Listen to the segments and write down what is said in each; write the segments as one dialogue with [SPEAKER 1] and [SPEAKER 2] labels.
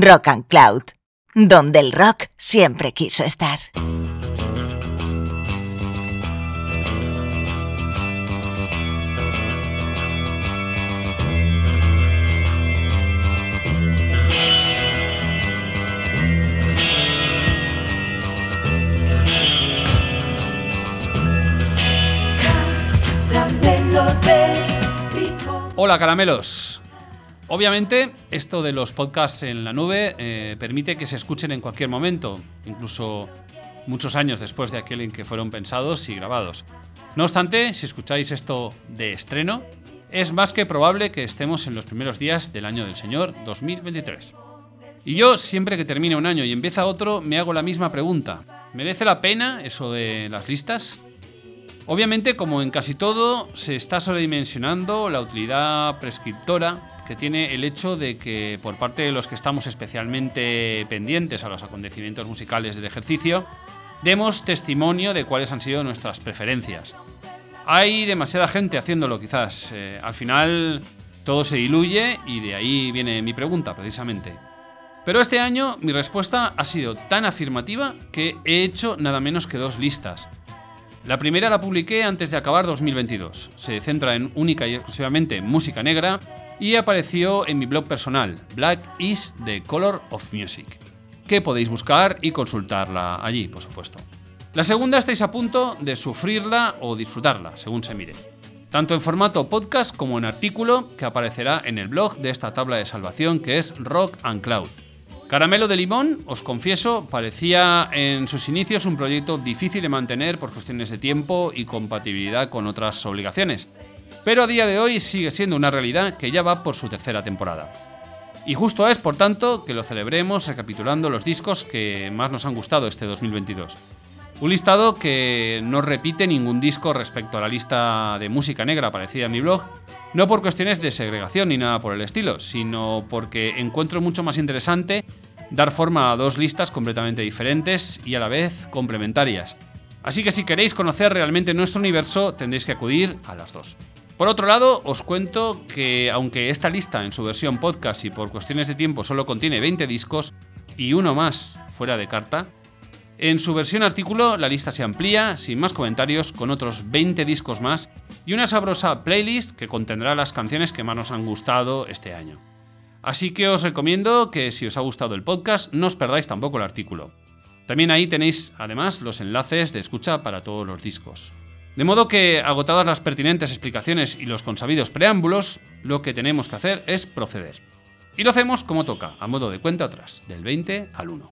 [SPEAKER 1] Rock and Cloud, donde el rock siempre quiso estar.
[SPEAKER 2] Hola caramelos. Obviamente, esto de los podcasts en la nube eh, permite que se escuchen en cualquier momento, incluso muchos años después de aquel en que fueron pensados y grabados. No obstante, si escucháis esto de estreno, es más que probable que estemos en los primeros días del año del Señor 2023. Y yo, siempre que termina un año y empieza otro, me hago la misma pregunta. ¿Merece la pena eso de las listas? Obviamente, como en casi todo, se está sobredimensionando la utilidad prescriptora que tiene el hecho de que por parte de los que estamos especialmente pendientes a los acontecimientos musicales del ejercicio, demos testimonio de cuáles han sido nuestras preferencias. Hay demasiada gente haciéndolo quizás. Eh, al final todo se diluye y de ahí viene mi pregunta precisamente. Pero este año mi respuesta ha sido tan afirmativa que he hecho nada menos que dos listas. La primera la publiqué antes de acabar 2022. Se centra en única y exclusivamente música negra y apareció en mi blog personal, Black is the Color of Music, que podéis buscar y consultarla allí, por supuesto. La segunda estáis a punto de sufrirla o disfrutarla, según se mire. Tanto en formato podcast como en artículo que aparecerá en el blog de esta tabla de salvación que es Rock and Cloud Caramelo de Limón, os confieso, parecía en sus inicios un proyecto difícil de mantener por cuestiones de tiempo y compatibilidad con otras obligaciones, pero a día de hoy sigue siendo una realidad que ya va por su tercera temporada. Y justo es, por tanto, que lo celebremos recapitulando los discos que más nos han gustado este 2022. Un listado que no repite ningún disco respecto a la lista de música negra aparecida en mi blog, no por cuestiones de segregación ni nada por el estilo, sino porque encuentro mucho más interesante dar forma a dos listas completamente diferentes y a la vez complementarias. Así que si queréis conocer realmente nuestro universo, tendréis que acudir a las dos. Por otro lado, os cuento que aunque esta lista en su versión podcast y por cuestiones de tiempo solo contiene 20 discos y uno más fuera de carta, en su versión artículo la lista se amplía, sin más comentarios, con otros 20 discos más y una sabrosa playlist que contendrá las canciones que más nos han gustado este año. Así que os recomiendo que si os ha gustado el podcast no os perdáis tampoco el artículo. También ahí tenéis además los enlaces de escucha para todos los discos. De modo que, agotadas las pertinentes explicaciones y los consabidos preámbulos, lo que tenemos que hacer es proceder. Y lo hacemos como toca, a modo de cuenta atrás, del 20 al 1.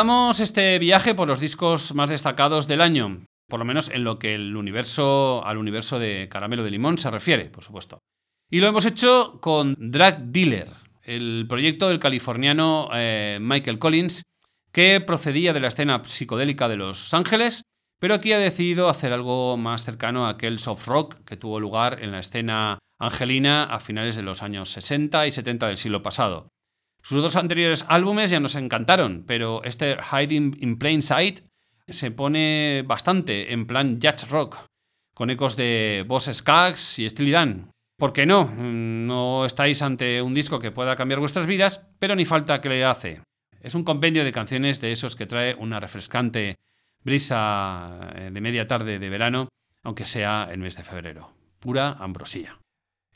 [SPEAKER 2] Empezamos este viaje por los discos más destacados del año, por lo menos en lo que el universo, al universo de Caramelo de Limón se refiere, por supuesto. Y lo hemos hecho con Drag Dealer, el proyecto del californiano eh, Michael Collins, que procedía de la escena psicodélica de Los Ángeles, pero aquí ha decidido hacer algo más cercano a aquel soft rock que tuvo lugar en la escena angelina a finales de los años 60 y 70 del siglo pasado. Sus dos anteriores álbumes ya nos encantaron, pero este Hiding in Plain Sight se pone bastante en plan jazz rock, con ecos de Boss Skaggs y Steely Dan. ¿Por qué no? No estáis ante un disco que pueda cambiar vuestras vidas, pero ni falta que le hace. Es un compendio de canciones de esos que trae una refrescante brisa eh, de media tarde de verano, aunque sea el mes de febrero. Pura ambrosía.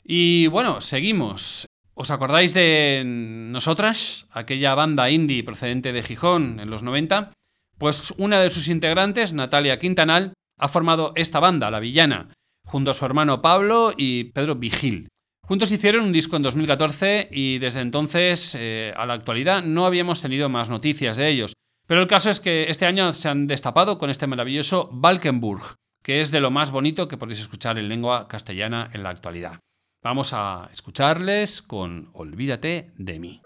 [SPEAKER 2] Y bueno, seguimos. ¿Os acordáis de Nosotras, aquella banda indie procedente de Gijón en los 90? Pues una de sus integrantes, Natalia Quintanal, ha formado esta banda, La Villana, junto a su hermano Pablo y Pedro Vigil. Juntos hicieron un disco en 2014 y desde entonces eh, a la actualidad no habíamos tenido más noticias de ellos. Pero el caso es que este año se han destapado con este maravilloso Valkenburg, que es de lo más bonito que podéis escuchar en lengua castellana en la actualidad. Vamos a escucharles con Olvídate de mí.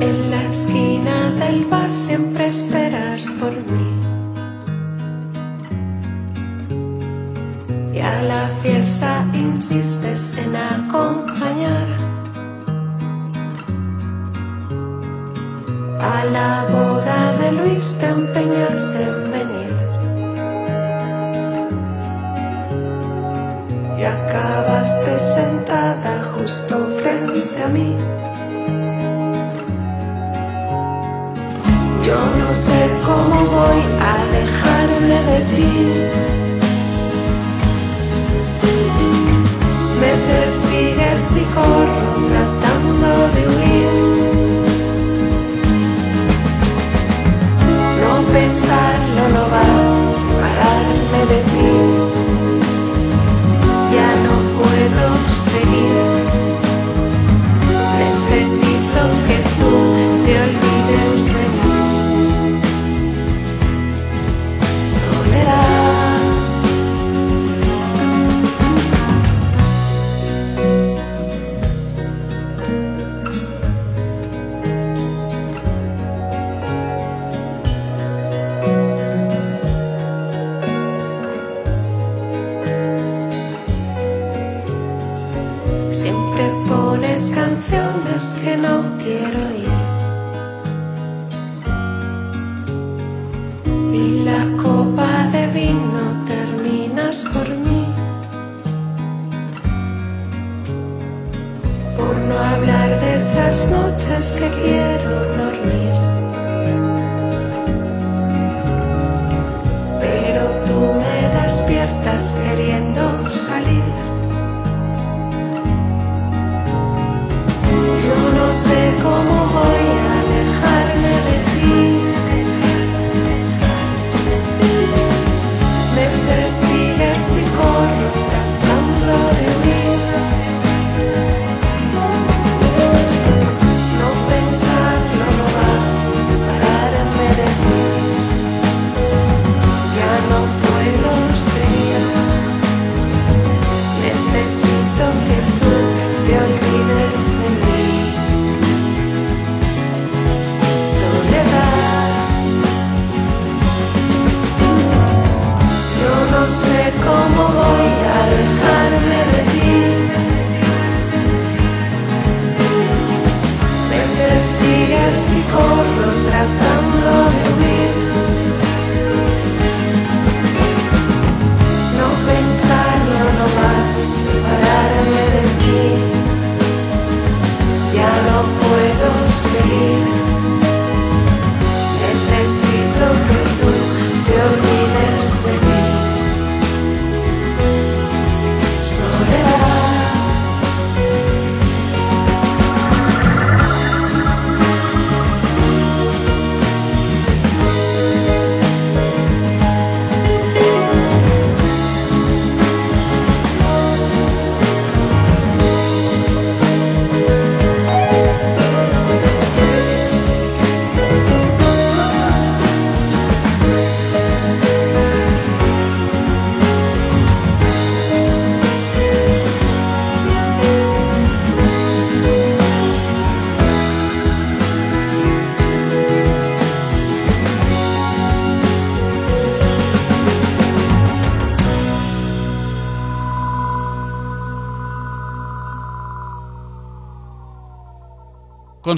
[SPEAKER 3] En la esquina del bar siempre esperas por mí. A la fiesta insistes en acompañar. A la boda de Luis te empeñaste en venir. Y acabaste sentada justo frente a mí. Yo no sé cómo voy a dejarme de ti. Persigues y corro hablar de esas noches que quiero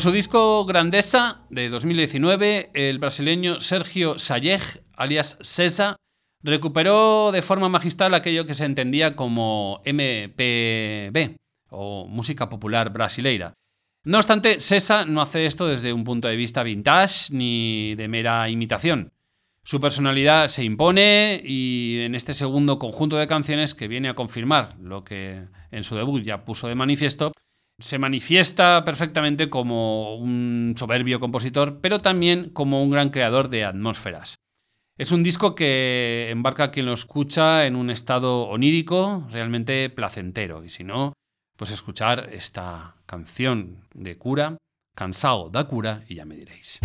[SPEAKER 2] Con su disco Grandeza de 2019, el brasileño Sergio Sayeg, alias Cesa, recuperó de forma magistral aquello que se entendía como MPB o música popular brasileira. No obstante, Sesa no hace esto desde un punto de vista vintage ni de mera imitación. Su personalidad se impone y en este segundo conjunto de canciones que viene a confirmar lo que en su debut ya puso de manifiesto, se manifiesta perfectamente como un soberbio compositor, pero también como un gran creador de atmósferas. Es un disco que embarca a quien lo escucha en un estado onírico realmente placentero, y si no, pues escuchar esta canción de cura, Cansado da cura, y ya me diréis.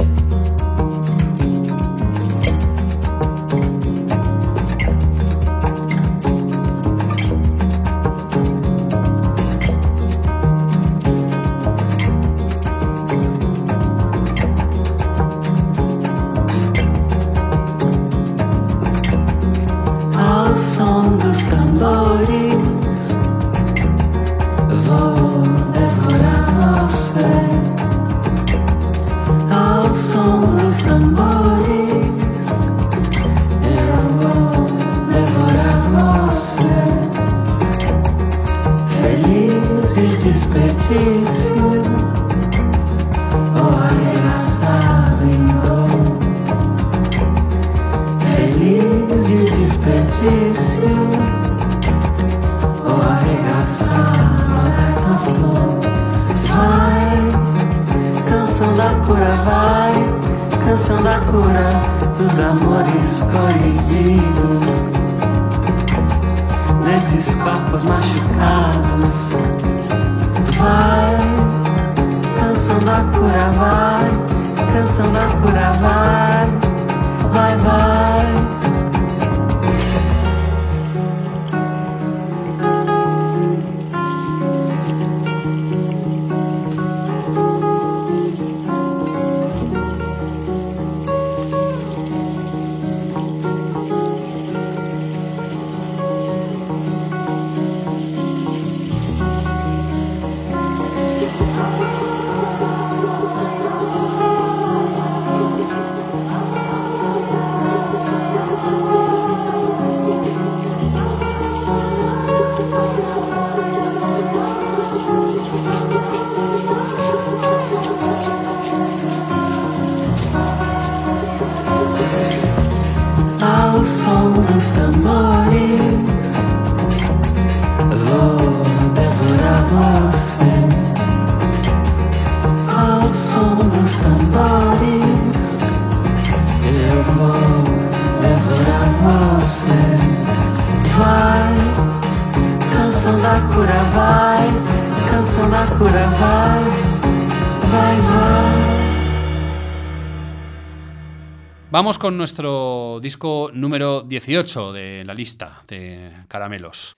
[SPEAKER 2] Vamos con nuestro disco número 18 de la lista de caramelos.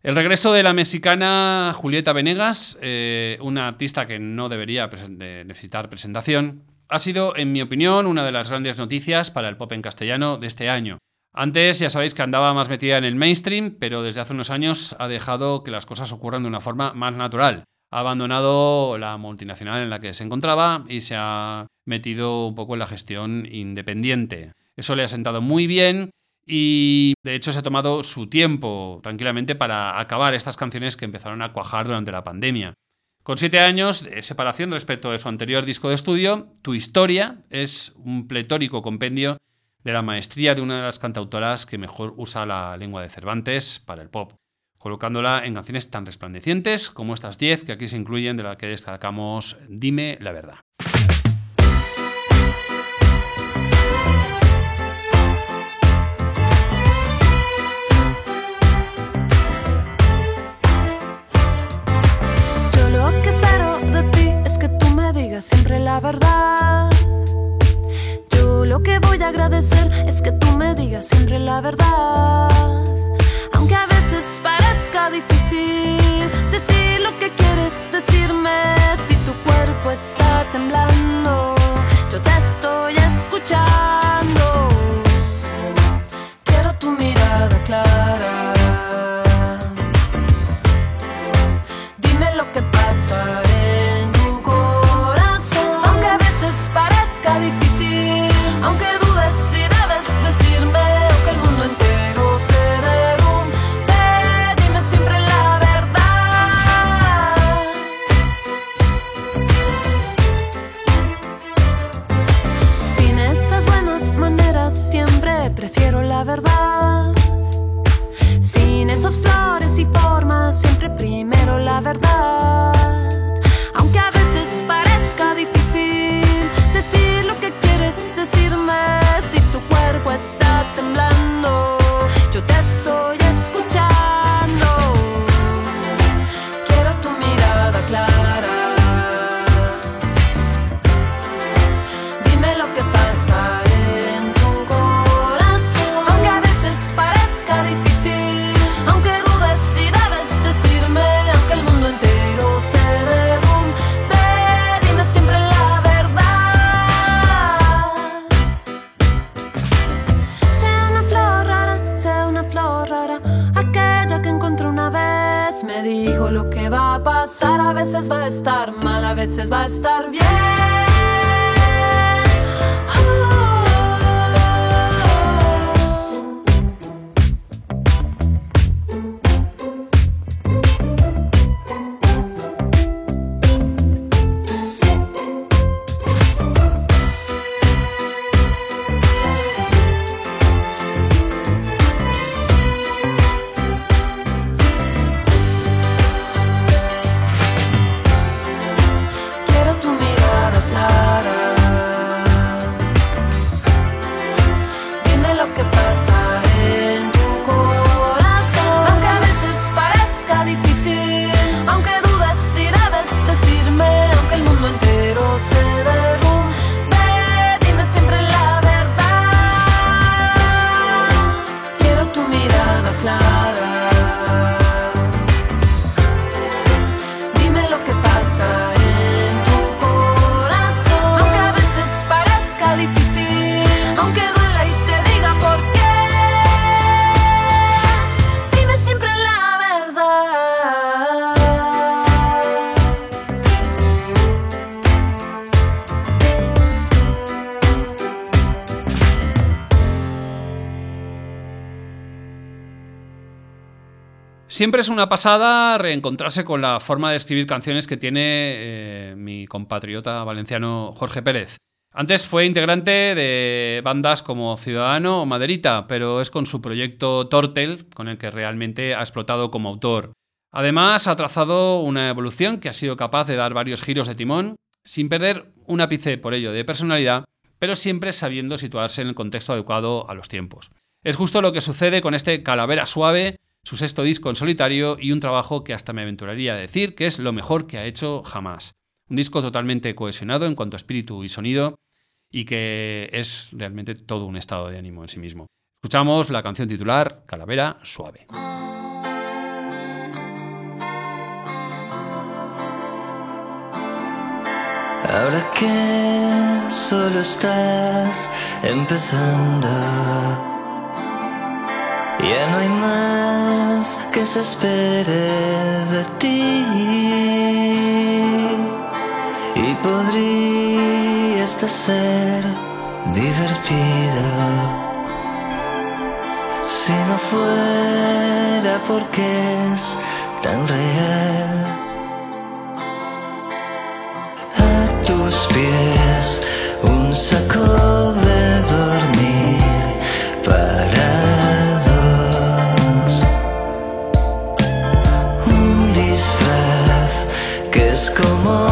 [SPEAKER 2] El regreso de la mexicana Julieta Venegas, eh, una artista que no debería necesitar presentación, ha sido, en mi opinión, una de las grandes noticias para el pop en castellano de este año. Antes ya sabéis que andaba más metida en el mainstream, pero desde hace unos años ha dejado que las cosas ocurran de una forma más natural. Ha abandonado la multinacional en la que se encontraba y se ha metido un poco en la gestión independiente. Eso le ha sentado muy bien y de hecho se ha tomado su tiempo tranquilamente para acabar estas canciones que empezaron a cuajar durante la pandemia. Con siete años de separación respecto de su anterior disco de estudio, Tu Historia es un pletórico compendio de la maestría de una de las cantautoras que mejor usa la lengua de Cervantes para el pop, colocándola en canciones tan resplandecientes como estas 10 que aquí se incluyen de la que destacamos Dime la verdad.
[SPEAKER 4] Siempre es
[SPEAKER 2] una pasada reencontrarse con la forma de escribir canciones que tiene eh, mi compatriota valenciano Jorge Pérez. Antes fue integrante de bandas como Ciudadano o Maderita, pero es con su proyecto Tortel con el que realmente ha explotado como autor. Además, ha trazado una evolución que ha sido capaz de dar varios giros de timón, sin perder un ápice por ello de personalidad, pero siempre sabiendo situarse en el contexto adecuado a los tiempos. Es justo lo que sucede con este Calavera Suave, su sexto disco en solitario y un trabajo que hasta me aventuraría a decir que es lo mejor que ha hecho jamás. Un disco totalmente cohesionado en cuanto a espíritu y sonido y que es realmente todo un estado de ánimo en sí mismo. Escuchamos la canción titular Calavera Suave.
[SPEAKER 5] Ahora que solo estás empezando ya no hay más que se espere de ti. Y podría esta ser divertida si no fuera porque es tan real. A tus pies un saco de dormir para como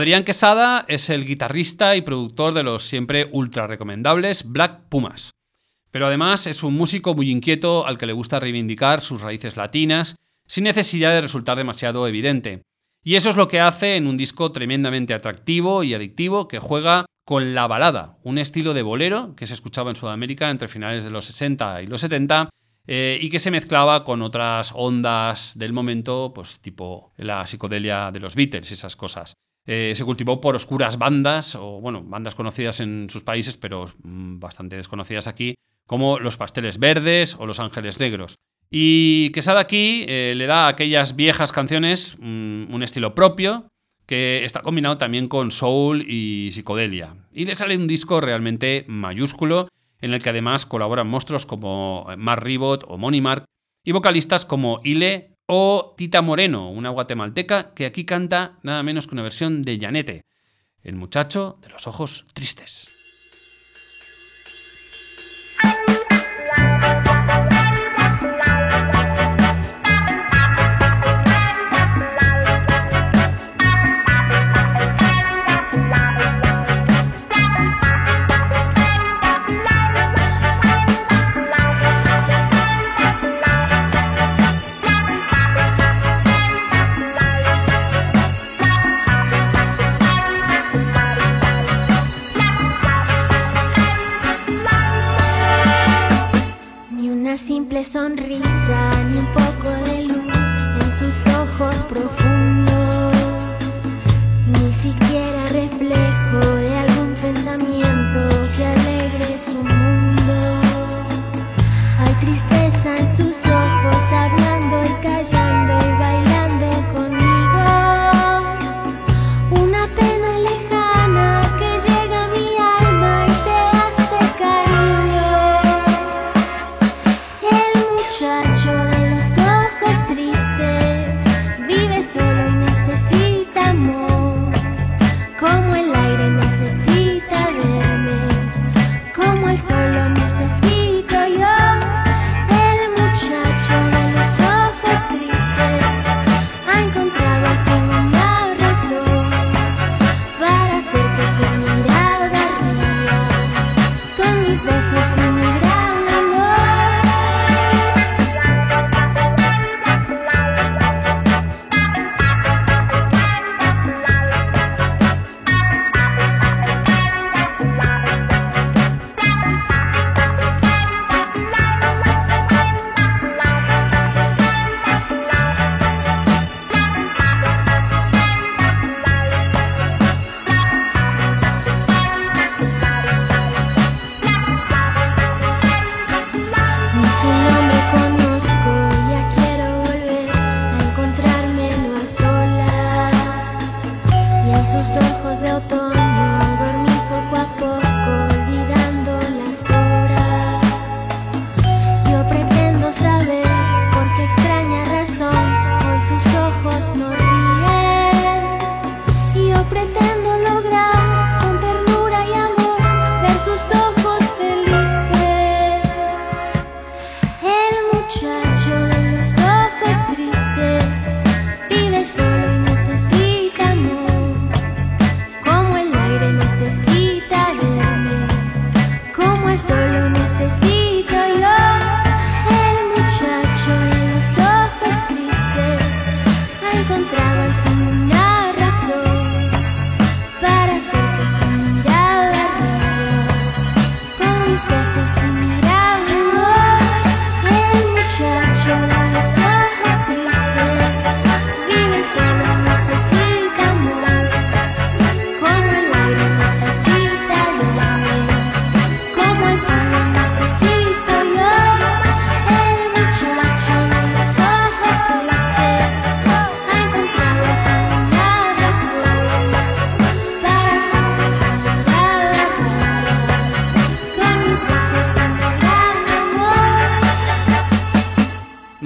[SPEAKER 2] Adrián Quesada es el guitarrista y productor de los siempre ultra recomendables Black Pumas. Pero además es un músico muy inquieto al que le gusta reivindicar sus raíces latinas sin necesidad de resultar demasiado evidente. Y eso es lo que hace en un disco tremendamente atractivo y adictivo que juega con la balada, un estilo de bolero que se escuchaba en Sudamérica entre finales de los 60 y los 70 eh, y que se mezclaba con otras ondas del momento, pues tipo la psicodelia de los Beatles y esas cosas. Eh, se cultivó por oscuras bandas, o bueno, bandas conocidas en sus países, pero mm, bastante desconocidas aquí, como Los Pasteles Verdes o Los Ángeles Negros. Y Quesada aquí eh, le da a aquellas viejas canciones mm, un estilo propio, que está combinado también con soul y psicodelia. Y le sale un disco realmente mayúsculo, en el que además colaboran monstruos como Mark Ribot o Money Mark, y vocalistas como Ile o Tita Moreno, una guatemalteca que aquí canta nada menos que una versión de Janete, el muchacho de los ojos tristes.
[SPEAKER 6] Sonrisa ni un poco de luz en sus ojos profundos,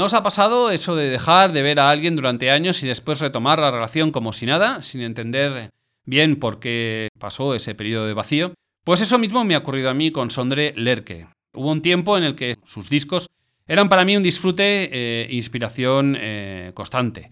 [SPEAKER 6] ¿No
[SPEAKER 2] os ha pasado eso de dejar de ver a alguien durante años y después retomar la relación como si nada, sin entender bien por qué pasó ese periodo de vacío? Pues eso mismo me ha ocurrido a mí con Sondre Lerke. Hubo un tiempo en el que sus discos eran para mí un disfrute e inspiración eh, constante.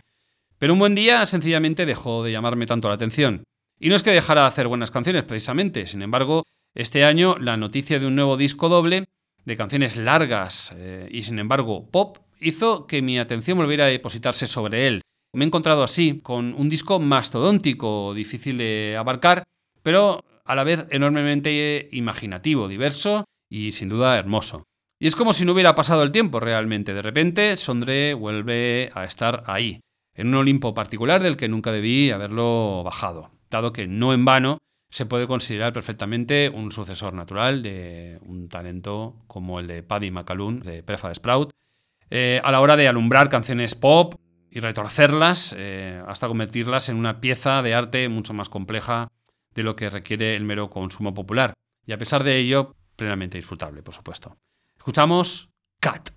[SPEAKER 2] Pero un buen día sencillamente dejó de llamarme tanto la atención. Y no es que dejara de hacer buenas canciones precisamente, sin embargo, este año la noticia de un nuevo disco doble, de canciones largas eh, y sin embargo pop, hizo que mi atención volviera a depositarse sobre él. Me he encontrado así, con un disco mastodóntico, difícil de abarcar, pero a la vez enormemente imaginativo, diverso y sin duda hermoso. Y es como si no hubiera pasado el tiempo realmente. De repente, Sondre vuelve a estar ahí, en un Olimpo particular del que nunca debí haberlo bajado, dado que no en vano se puede considerar perfectamente un sucesor natural de un talento como el de Paddy McCallum de Prefa Sprout eh, a la hora de alumbrar canciones pop y retorcerlas eh, hasta convertirlas en una pieza de arte mucho más compleja de lo que requiere el mero consumo popular. Y a pesar de ello, plenamente disfrutable, por supuesto. Escuchamos Cat.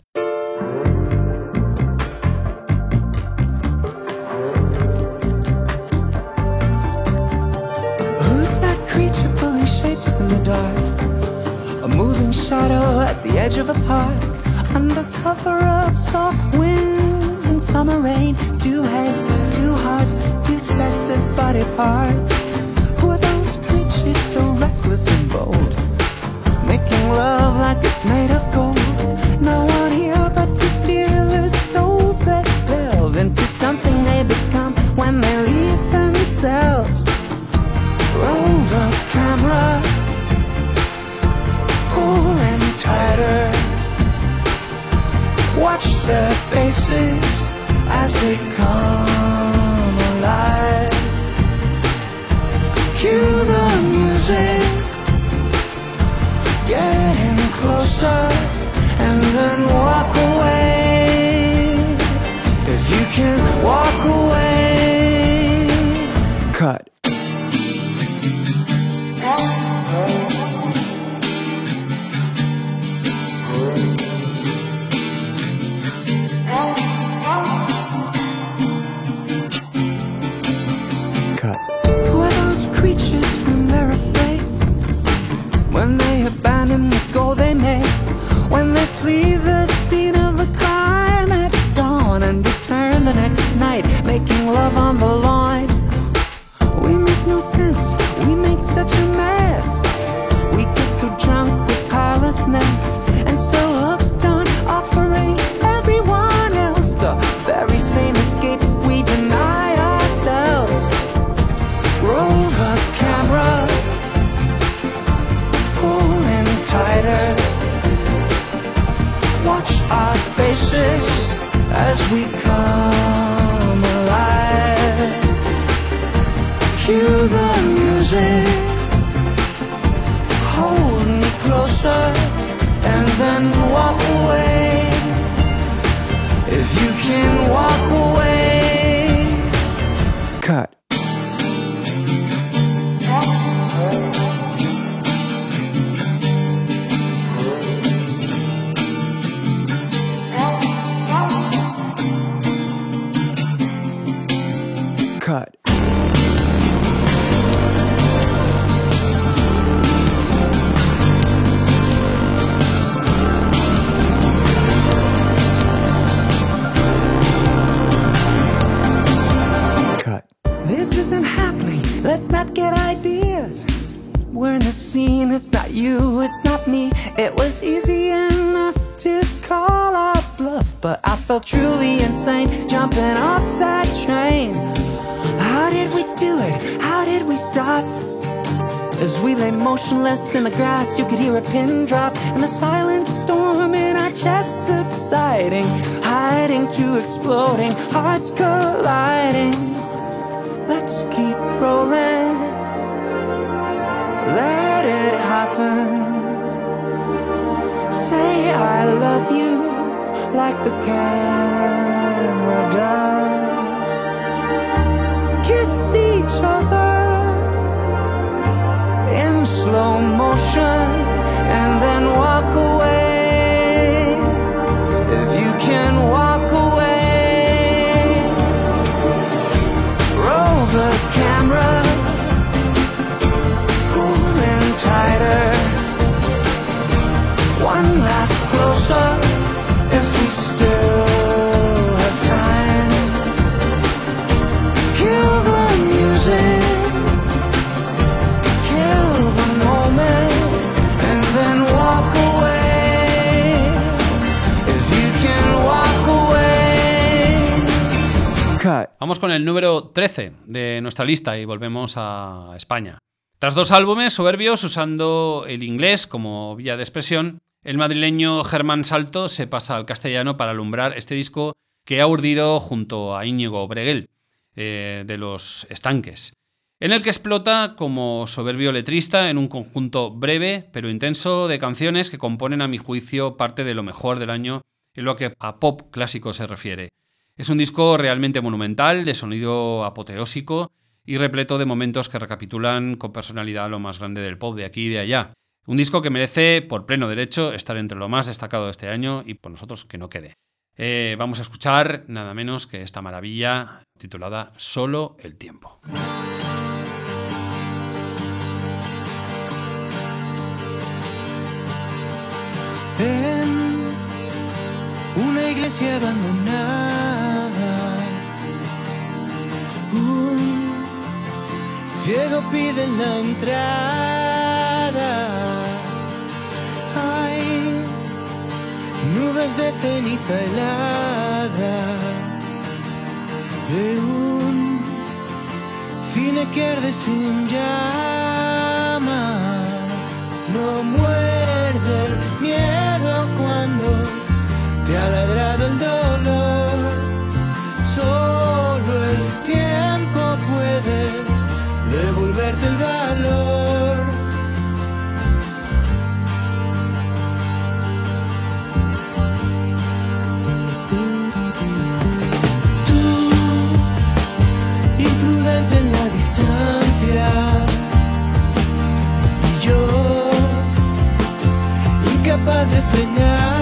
[SPEAKER 7] shadow at the edge of a park. under cover of soft winds and summer rain. Two heads, two hearts, two sets of body parts.
[SPEAKER 2] 13 de nuestra lista y volvemos a España. Tras dos álbumes soberbios usando el inglés como vía de expresión, el madrileño Germán Salto se pasa al castellano para alumbrar este disco que ha urdido junto a Íñigo Breguel, eh, de los estanques, en el que explota como soberbio letrista en un conjunto breve pero intenso de canciones que componen a mi juicio parte de lo mejor del año en lo que a pop clásico se refiere. Es un disco realmente monumental, de sonido apoteósico y repleto de momentos que recapitulan con personalidad lo más grande del pop de aquí y de allá. Un disco que merece, por pleno derecho, estar entre lo más destacado de este año y por nosotros que no quede. Eh, vamos a escuchar nada menos que esta maravilla titulada Solo el tiempo.
[SPEAKER 7] En una iglesia abandonada, un ciego pide la entrada. Hay nubes de ceniza helada de un cine que arde sin llamas. No muerde el miedo cuando te ha ladrado el dolor. capaz de.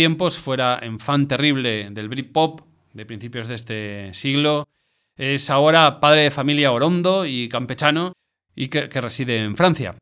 [SPEAKER 2] Tiempos fuera en fan terrible del Britpop de principios de este siglo, es ahora padre de familia orondo y campechano y que, reside en Francia.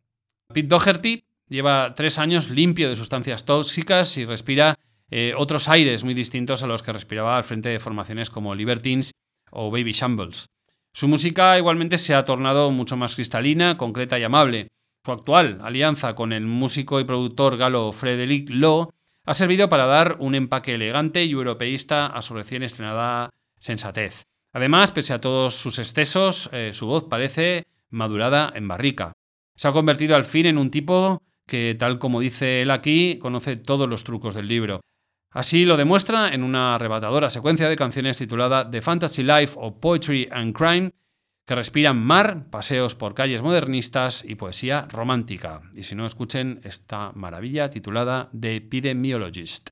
[SPEAKER 2] Pete Doherty lleva tres años limpio de sustancias tóxicas y respira eh, otros aires muy distintos a los que respiraba al frente de formaciones como Libertines o Baby Shambles. Su música igualmente se ha tornado mucho más cristalina, concreta y amable. Su actual alianza con el músico y productor galo Frederick Law ha servido para dar un empaque elegante y europeísta a su recién estrenada sensatez. Además, pese a todos sus excesos, eh, su voz parece madurada en barrica. Se ha convertido al fin en un tipo que, tal como dice él aquí, conoce todos los trucos del libro. Así lo demuestra en una arrebatadora secuencia de canciones titulada The Fantasy Life o Poetry and Crime, que respiran mar, paseos por calles modernistas y poesía romántica. Y si no, escuchen esta maravilla titulada The Epidemiologist.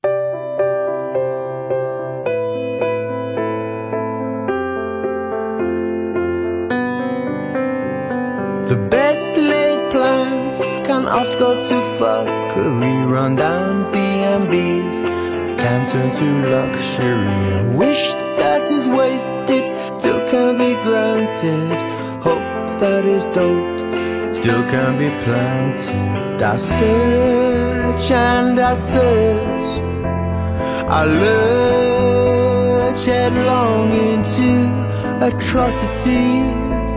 [SPEAKER 8] The best laid plans can oft go too far. Run down B&B's can turn to luxury. And wish that is wasted can be granted. Hope that is doped still can be planted. I search and I search. I lurch headlong into atrocities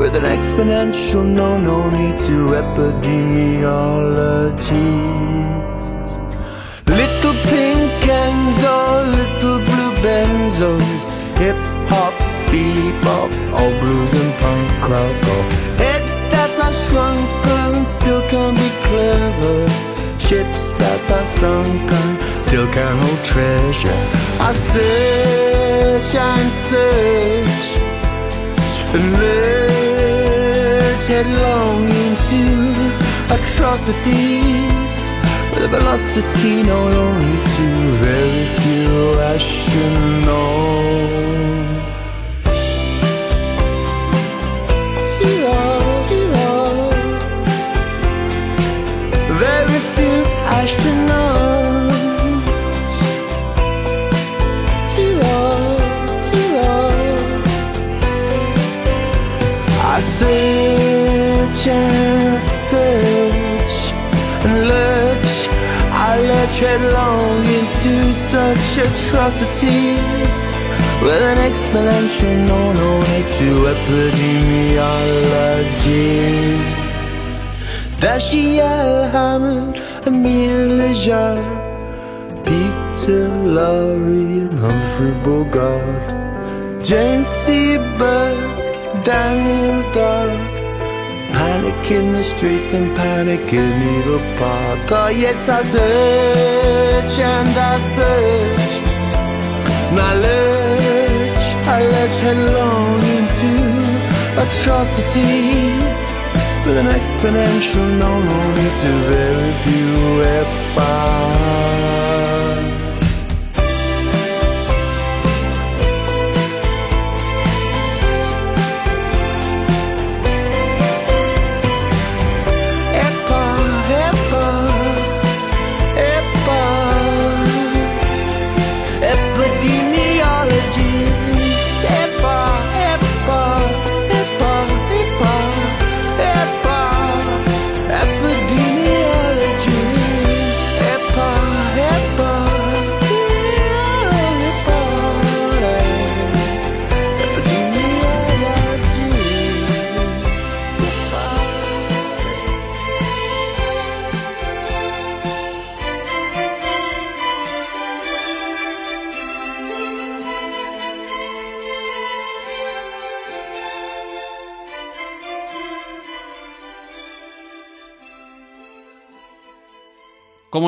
[SPEAKER 8] with an exponential no, no need to epidemiology. Little pink Enzo, little blue benzos, hip hop, bebop, all blues and punk rock, all heads that are shrunken still can be clever. Ships that are sunken still can hold treasure. I search and search and lurch headlong into atrocities a velocity known only to very few rational. get long into such atrocities. With an exponential no no way to epidemiology. Does she yell Hammond a mere Peter Laurie Humphrey Bogart. Jane Seabird Daniel Dark Panic in the streets and panic in Needle Park. Oh, yes, I search and I search. And I lurch, I lurch headlong into atrocity with an exponential known only to very few epochs.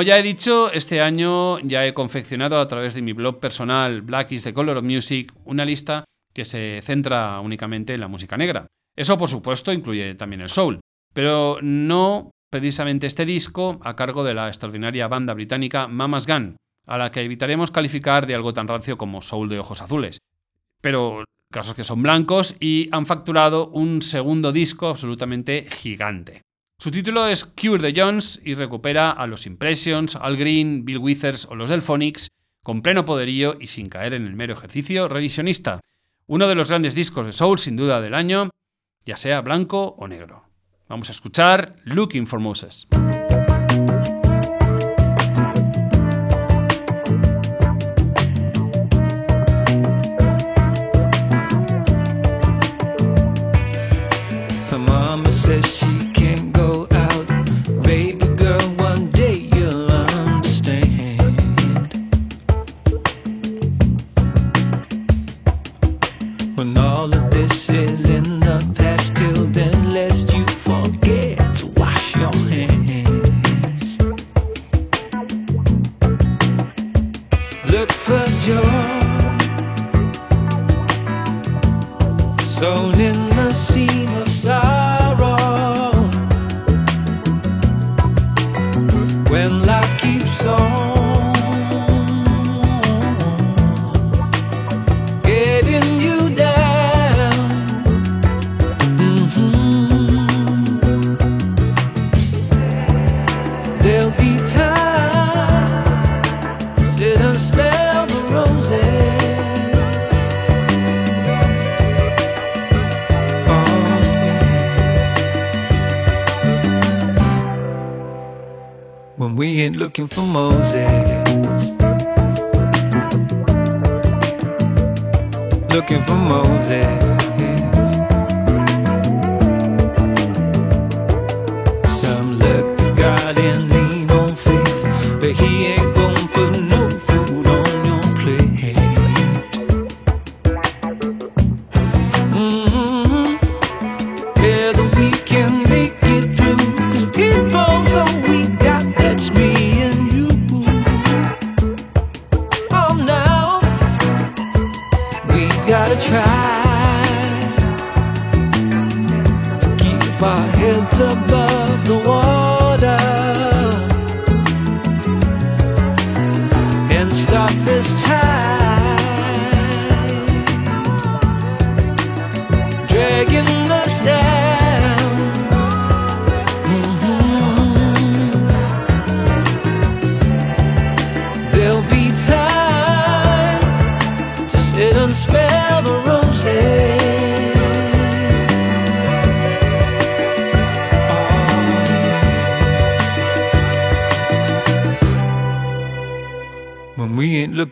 [SPEAKER 2] Ya he dicho, este año ya he confeccionado a través de mi blog personal Black is the Color of Music una lista que se centra únicamente en la música negra. Eso, por supuesto, incluye también el soul, pero no precisamente este disco a cargo de la extraordinaria banda británica Mama's Gun, a la que evitaremos calificar de algo tan rancio como soul de ojos azules. Pero casos que son blancos y han facturado un segundo disco absolutamente gigante. Su título es Cure the Jones y recupera a los Impressions, Al Green, Bill Withers o los Delphonics con pleno poderío y sin caer en el mero ejercicio revisionista. Uno de los grandes discos de soul sin duda del año, ya sea blanco o negro. Vamos a escuchar Looking for Moses.
[SPEAKER 9] looking for Moses. Looking for Moses.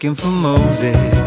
[SPEAKER 9] looking for Moses.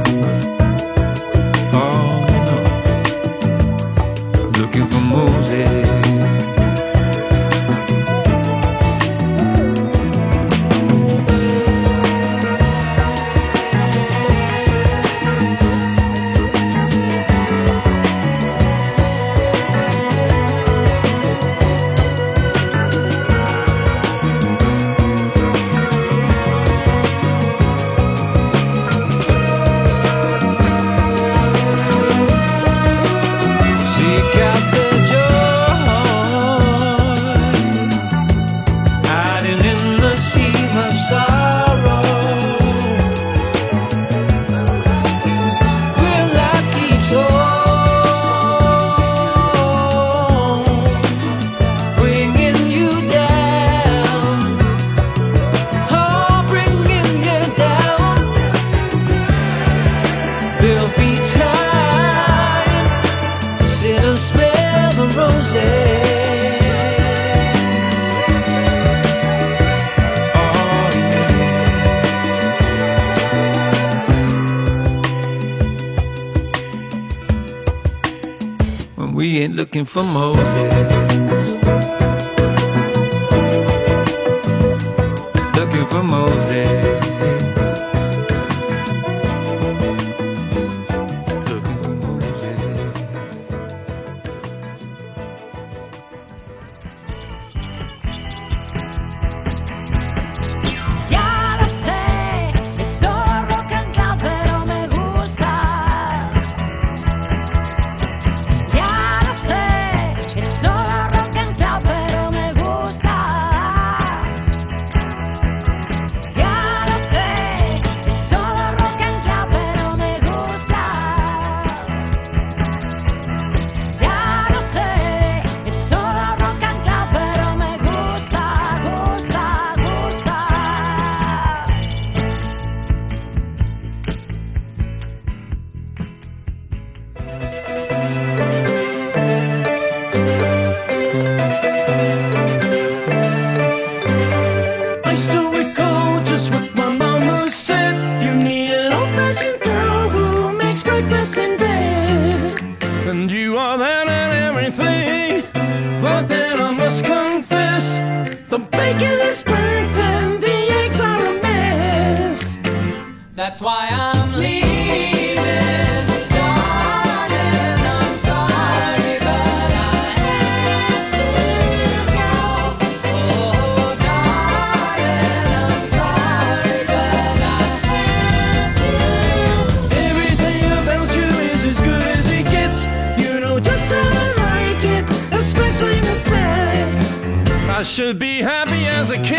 [SPEAKER 10] Should be happy as a king.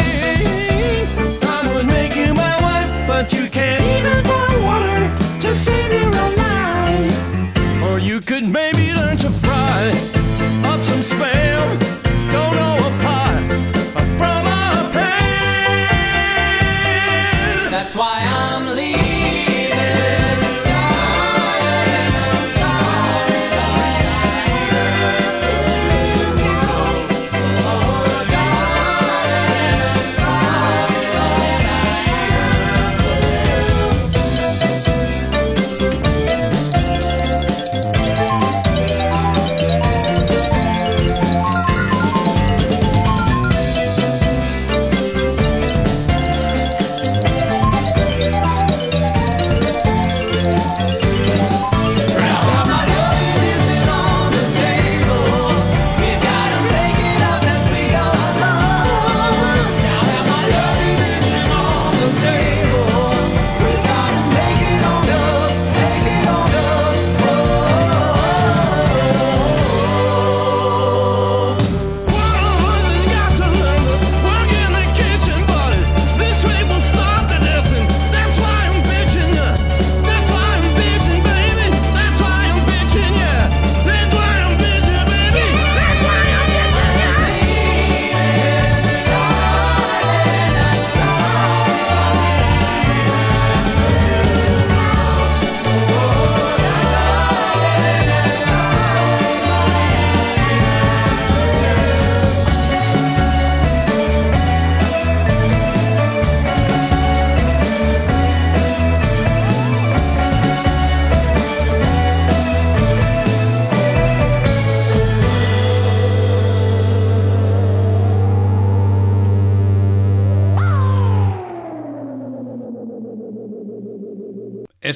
[SPEAKER 10] I would make you my wife, but you can't even buy water to save your own life. Or you could maybe learn to fry up some spam. Don't know a pot from a pan.
[SPEAKER 7] That's why I'm leaving.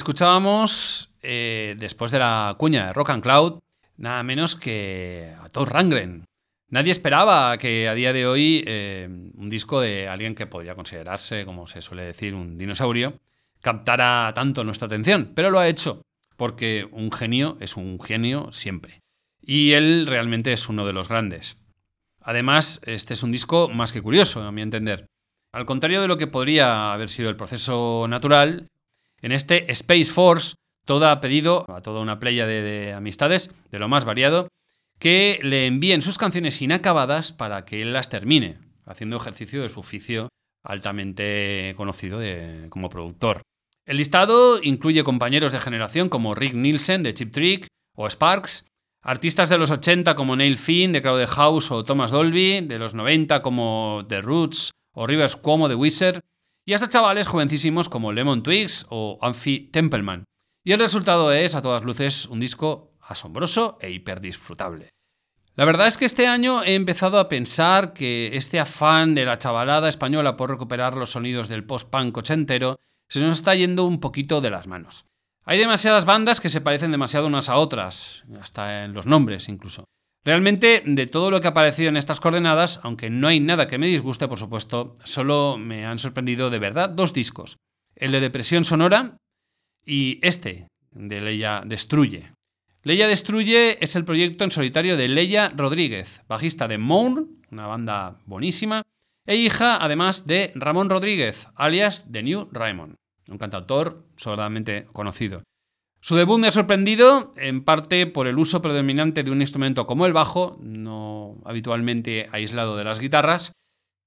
[SPEAKER 2] Escuchábamos, eh, después de la cuña de Rock and Cloud, nada menos que a Thor Rangren. Nadie esperaba que a día de hoy eh, un disco de alguien que podría considerarse, como se suele decir, un dinosaurio, captara tanto nuestra atención, pero lo ha hecho, porque un genio es un genio siempre. Y él realmente es uno de los grandes. Además, este es un disco más que curioso, a mi entender. Al contrario de lo que podría haber sido el proceso natural, en este Space Force, todo ha pedido a toda una playa de, de amistades, de lo más variado, que le envíen sus canciones inacabadas para que él las termine, haciendo ejercicio de su oficio altamente conocido como productor. El listado incluye compañeros de generación como Rick Nielsen de Chip Trick o Sparks, artistas de los 80 como Neil Finn de Crowded House o Thomas Dolby, de los 90 como The Roots o Rivers Cuomo de Wizard, y hasta chavales jovencísimos como Lemon Twigs o Amphi Templeman. Y el resultado es, a todas luces, un disco asombroso e hiper disfrutable. La verdad es que este año he empezado a pensar que este afán de la chavalada española por recuperar los sonidos del post-punk ochentero se nos está yendo un poquito de las manos. Hay demasiadas bandas que se parecen demasiado unas a otras, hasta en los nombres incluso. Realmente, de todo lo que ha aparecido en estas coordenadas, aunque no hay nada que me disguste, por supuesto, solo me han sorprendido de verdad dos discos. El de Depresión Sonora y este, de Leia Destruye. Leia Destruye es el proyecto en solitario de Leia Rodríguez, bajista de Mourn, una banda buenísima, e hija además de Ramón Rodríguez, alias The New Raymond, un cantautor sobradamente conocido. Su debut me ha sorprendido en parte por el uso predominante de un instrumento como el bajo, no habitualmente aislado de las guitarras,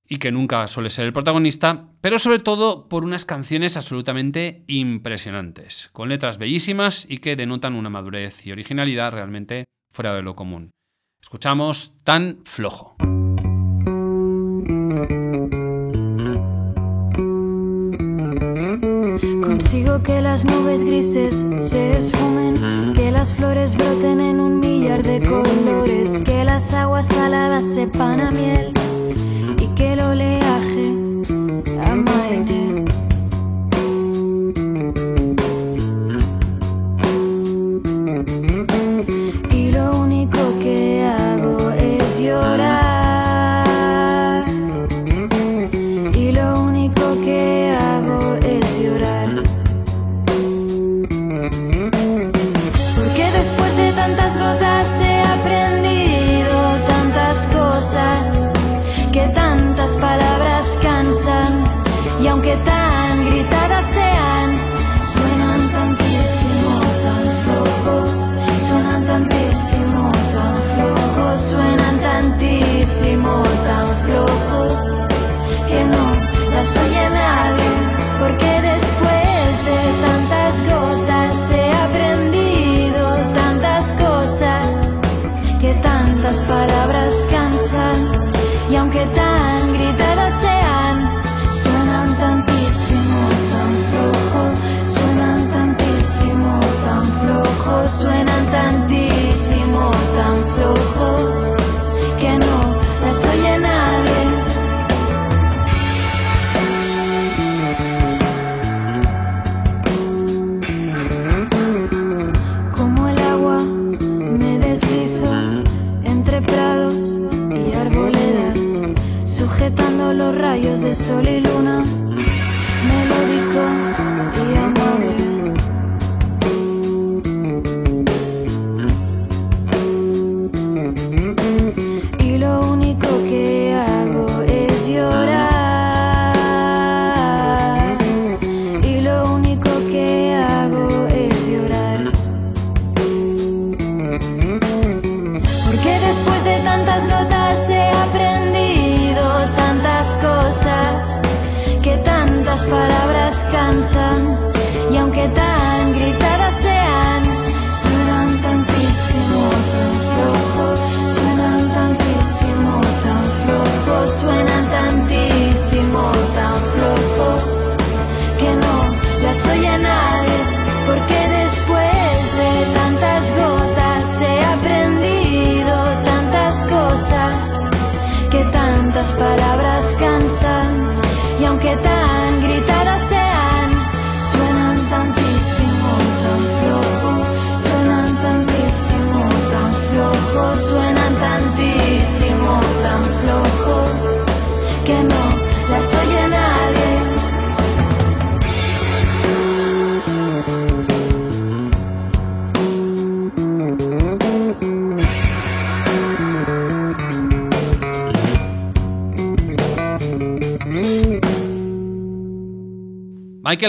[SPEAKER 2] y que nunca suele ser el protagonista, pero sobre todo por unas canciones absolutamente impresionantes, con letras bellísimas y que denotan una madurez y originalidad realmente fuera de lo común. Escuchamos Tan Flojo.
[SPEAKER 6] Consigo que las nubes grises se esfumen, que las flores broten en un millar de colores, que las aguas saladas sepan a miel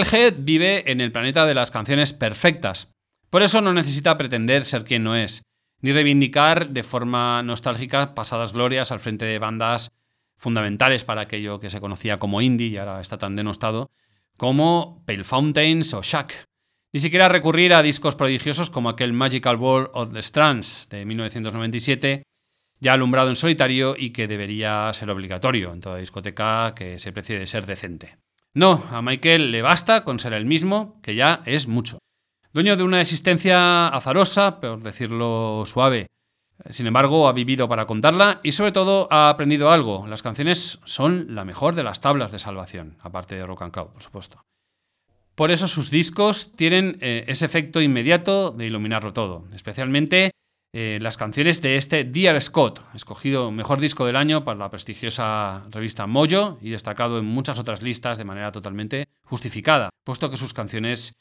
[SPEAKER 2] Head vive en el planeta de las canciones perfectas. Por eso no necesita pretender ser quien no es, ni reivindicar de forma nostálgica pasadas glorias al frente de bandas fundamentales para aquello que se conocía como indie y ahora está tan denostado, como Pale Fountains o Shack. Ni siquiera recurrir a discos prodigiosos como aquel Magical World of the Strands de 1997, ya alumbrado en solitario y que debería ser obligatorio en toda discoteca que se precie de ser decente. No, a Michael le basta con ser el mismo, que ya es mucho. Dueño de una existencia azarosa, por decirlo suave. Sin embargo, ha vivido para contarla y sobre todo ha aprendido algo. Las canciones son la mejor de las tablas de salvación, aparte de Rock and Crowd, por supuesto. Por eso sus discos tienen eh, ese efecto inmediato de iluminarlo todo, especialmente eh, las canciones de este Dear Scott, escogido mejor disco del año para la prestigiosa revista Mojo y destacado en muchas otras listas de manera totalmente justificada, puesto que sus canciones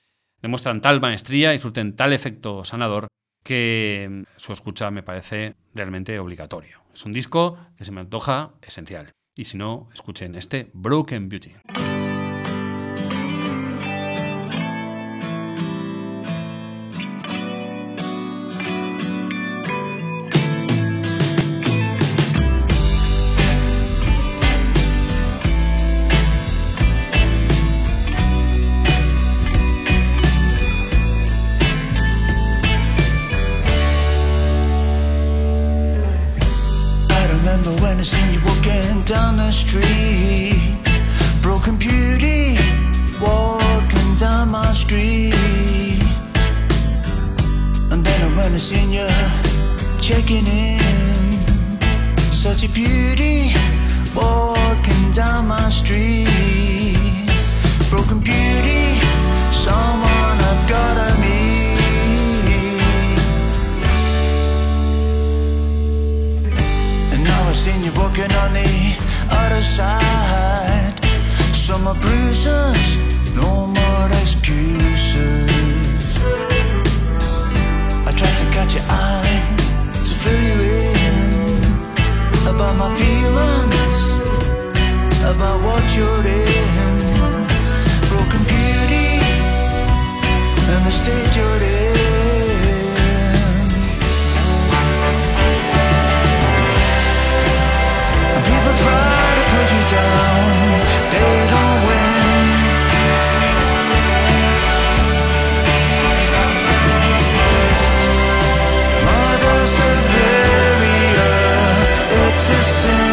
[SPEAKER 2] demuestran tal maestría y surten tal efecto sanador que mm, su escucha me parece realmente obligatorio. Es un disco que se me antoja esencial. Y si no, escuchen este Broken Beauty.
[SPEAKER 7] Checking in. Such a beauty, walking down my street. Broken beauty, someone I've gotta meet. And now I've seen you walking on the other side. Summer bruises, no more excuses. I tried to catch your eye, fill you in about my feelings, about what you're in. Broken beauty and the state you're in. People try to put you down. They to sing.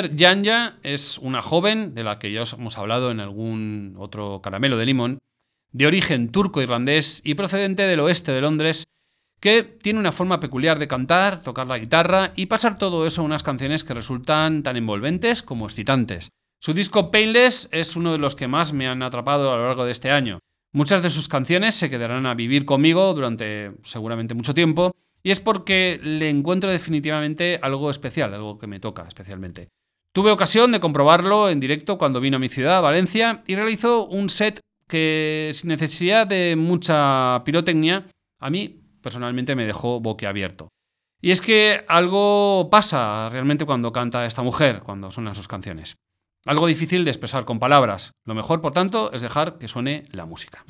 [SPEAKER 11] Nilüfer Yanya es una joven de la que ya os hemos hablado en algún otro caramelo de limón, de origen turco-irlandés y procedente del oeste de Londres, que tiene una forma peculiar de cantar, tocar la guitarra y pasar todo eso a unas canciones que resultan tan envolventes como excitantes. Su disco Painless es uno de los que más me han atrapado a lo largo de este año. Muchas de sus canciones se quedarán a vivir conmigo durante seguramente mucho tiempo, y es porque le encuentro definitivamente algo especial, algo que me toca especialmente. Tuve ocasión de comprobarlo en directo cuando vino a mi ciudad, Valencia, y realizó un set que, sin necesidad de mucha pirotecnia, a mí personalmente me dejó boquiabierto. Y es que algo pasa realmente cuando canta esta mujer, cuando suenan sus canciones. Algo difícil de expresar con palabras. Lo mejor, por tanto, es dejar que suene la música.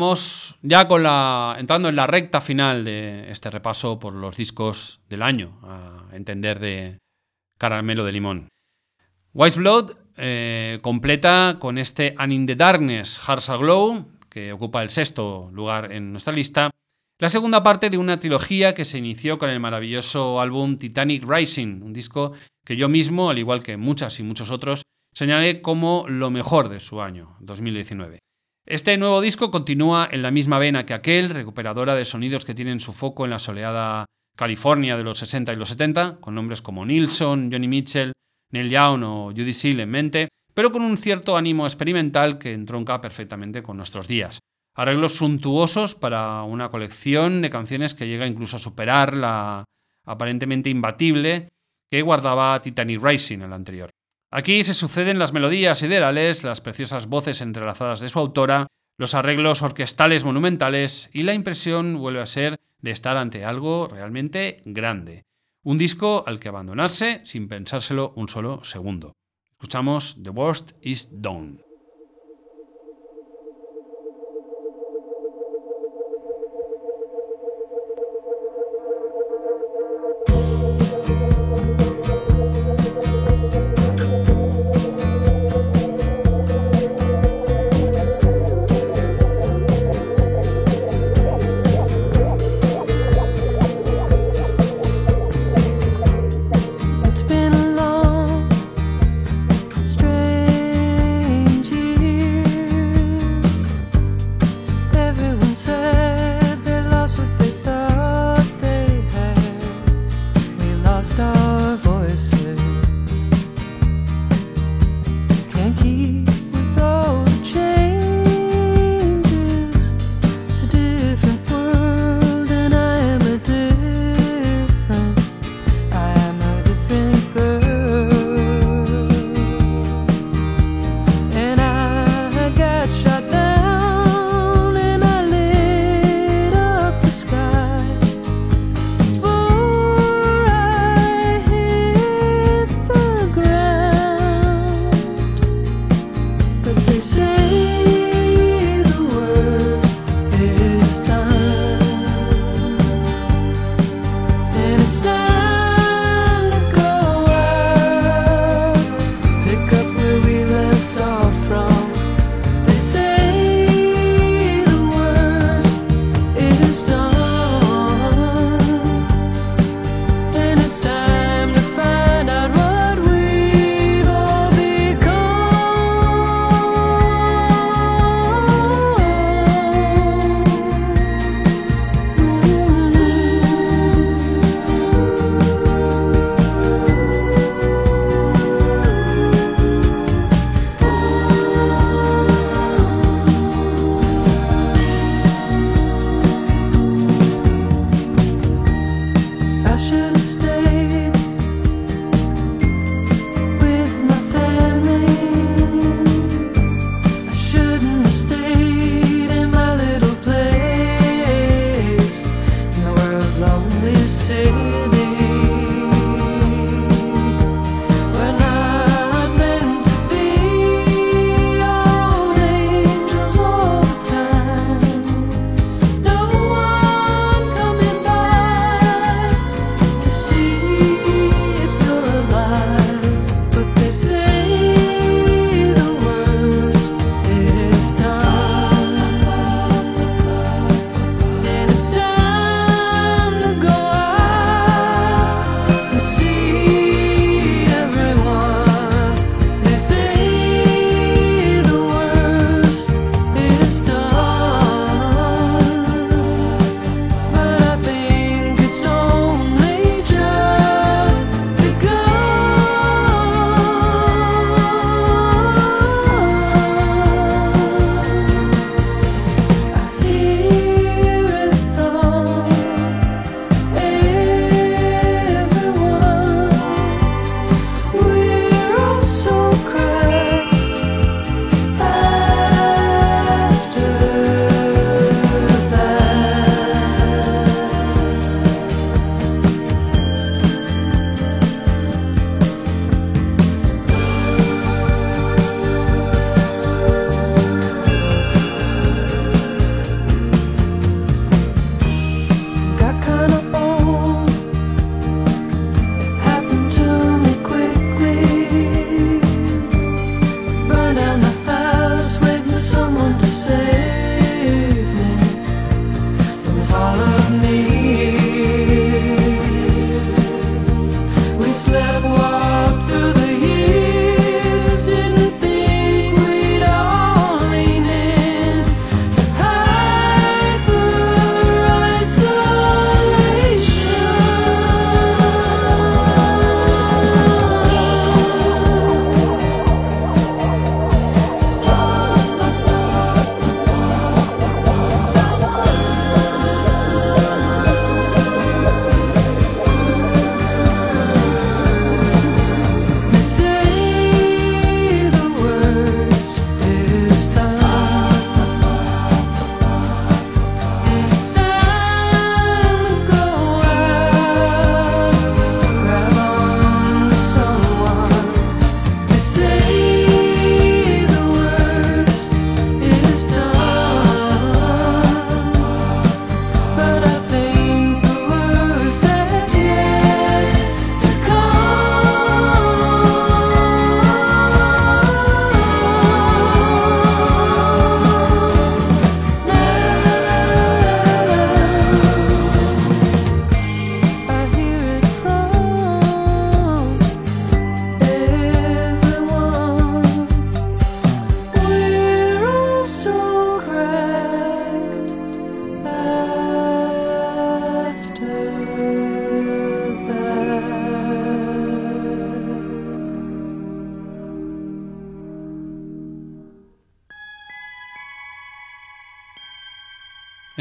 [SPEAKER 2] Vamos ya con la entrando en la recta final de este repaso por los discos del año, a entender de caramelo de limón. Wise Blood eh, completa con este And in the Darkness, Hearts Aglow, que ocupa el sexto lugar en nuestra lista, la segunda parte de una trilogía que se inició con el maravilloso álbum Titanic Rising, un disco que yo mismo, al igual que muchas y muchos otros, señalé como lo mejor de su año, 2019. Este nuevo disco continúa en la misma vena que aquel, recuperadora de sonidos que tienen su foco en la soleada California de los 60 y los 70, con nombres como Nilsson, Johnny Mitchell, Neil Young o Judy Seal en mente, pero con un cierto ánimo experimental que entronca perfectamente con nuestros días. Arreglos suntuosos para una colección de canciones que llega incluso a superar la aparentemente imbatible que guardaba Titanic Rising, el anterior. Aquí se suceden las melodías ideales, las preciosas voces entrelazadas de su autora, los arreglos orquestales monumentales y la impresión vuelve a ser de estar ante algo realmente grande. Un disco al que abandonarse sin pensárselo un solo segundo. Escuchamos The Worst is Done.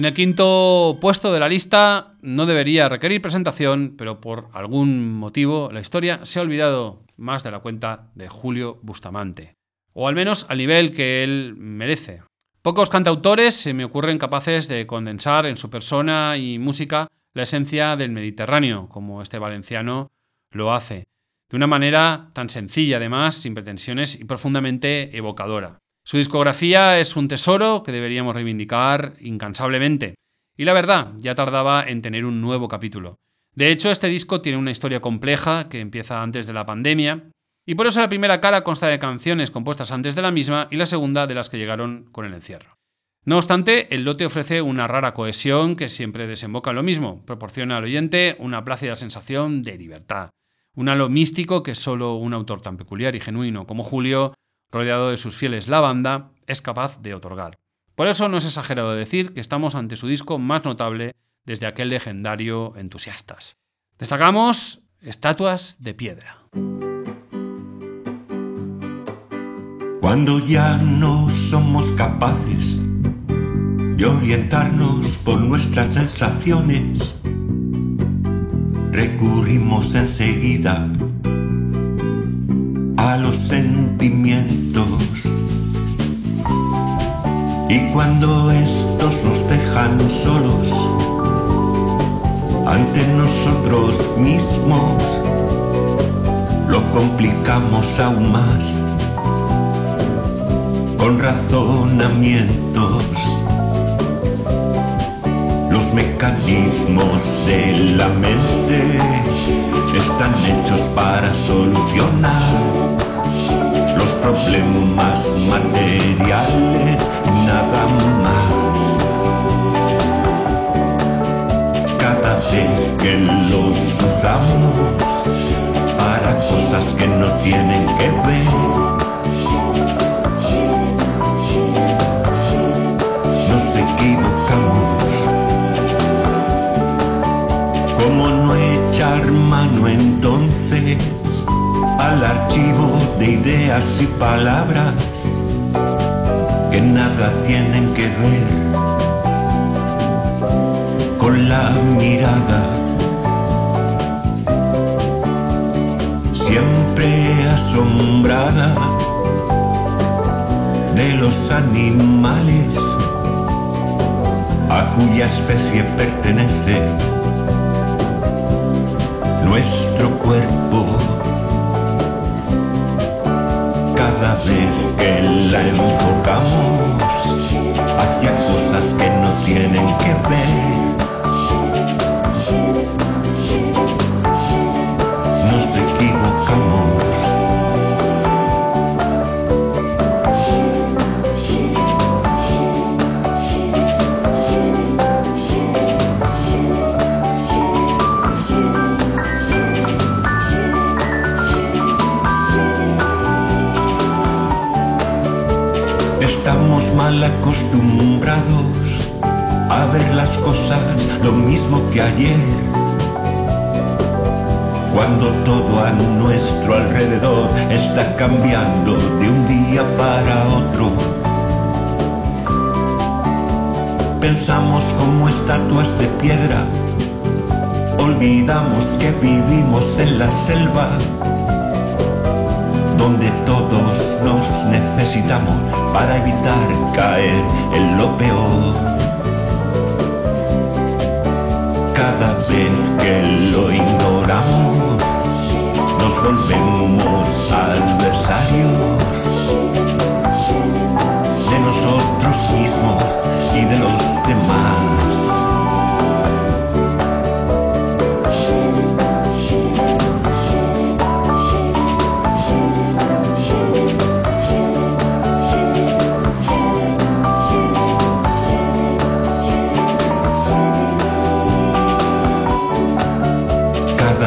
[SPEAKER 2] El quinto puesto de la lista no debería requerir presentación, pero por algún motivo la historia se ha olvidado más de la cuenta de Julio Bustamante. O al menos al nivel que él merece. Pocos cantautores se me ocurren capaces de condensar en su persona y música la esencia del Mediterráneo, como este valenciano lo hace, de una manera tan sencilla además, sin pretensiones y profundamente evocadora. Su discografía es un tesoro que deberíamos reivindicar incansablemente, y la verdad, ya tardaba en tener un nuevo capítulo. De hecho, este disco tiene una historia compleja que empieza antes de la pandemia, y por eso la primera cara consta de canciones compuestas antes de la misma y la segunda de las que llegaron con el encierro. No obstante, el lote ofrece una rara cohesión que siempre desemboca en lo mismo, proporciona al oyente una plácida sensación de libertad, un halo místico que solo un autor tan peculiar y genuino como Julio, rodeado de sus fieles la banda, es capaz de otorgar. Por eso no es exagerado decir que estamos ante su disco más notable desde aquel legendario Entusiastas. Destacamos Estatuas de Piedra.
[SPEAKER 12] Cuando ya no somos capaces de orientarnos por nuestras sensaciones, recurrimos enseguida a los sentimientos. Y cuando estos nos dejan solos ante nosotros mismos, lo complicamos aún más con razonamientos. Los mecanismos de la mente están hechos para solucionar los problemas materiales, nada más. Cada vez que los usamos para cosas que no tienen que ver. Mano entonces al archivo de ideas y palabras que nada tienen que ver con la mirada? Siempre asombrada de los animales a cuya especie pertenece nuestro cuerpo. Cada vez que la enfocamos hacia cosas que no tienen que ver, acostumbrados a ver las cosas lo mismo que ayer. Cuando todo a nuestro alrededor está cambiando de un día para otro. Pensamos como estatuas de piedra, olvidamos que vivimos en la selva donde todos nos necesitamos para evitar caer en lo peor. Cada vez que lo ignoramos, nos volvemos adversarios de nosotros mismos y de los demás.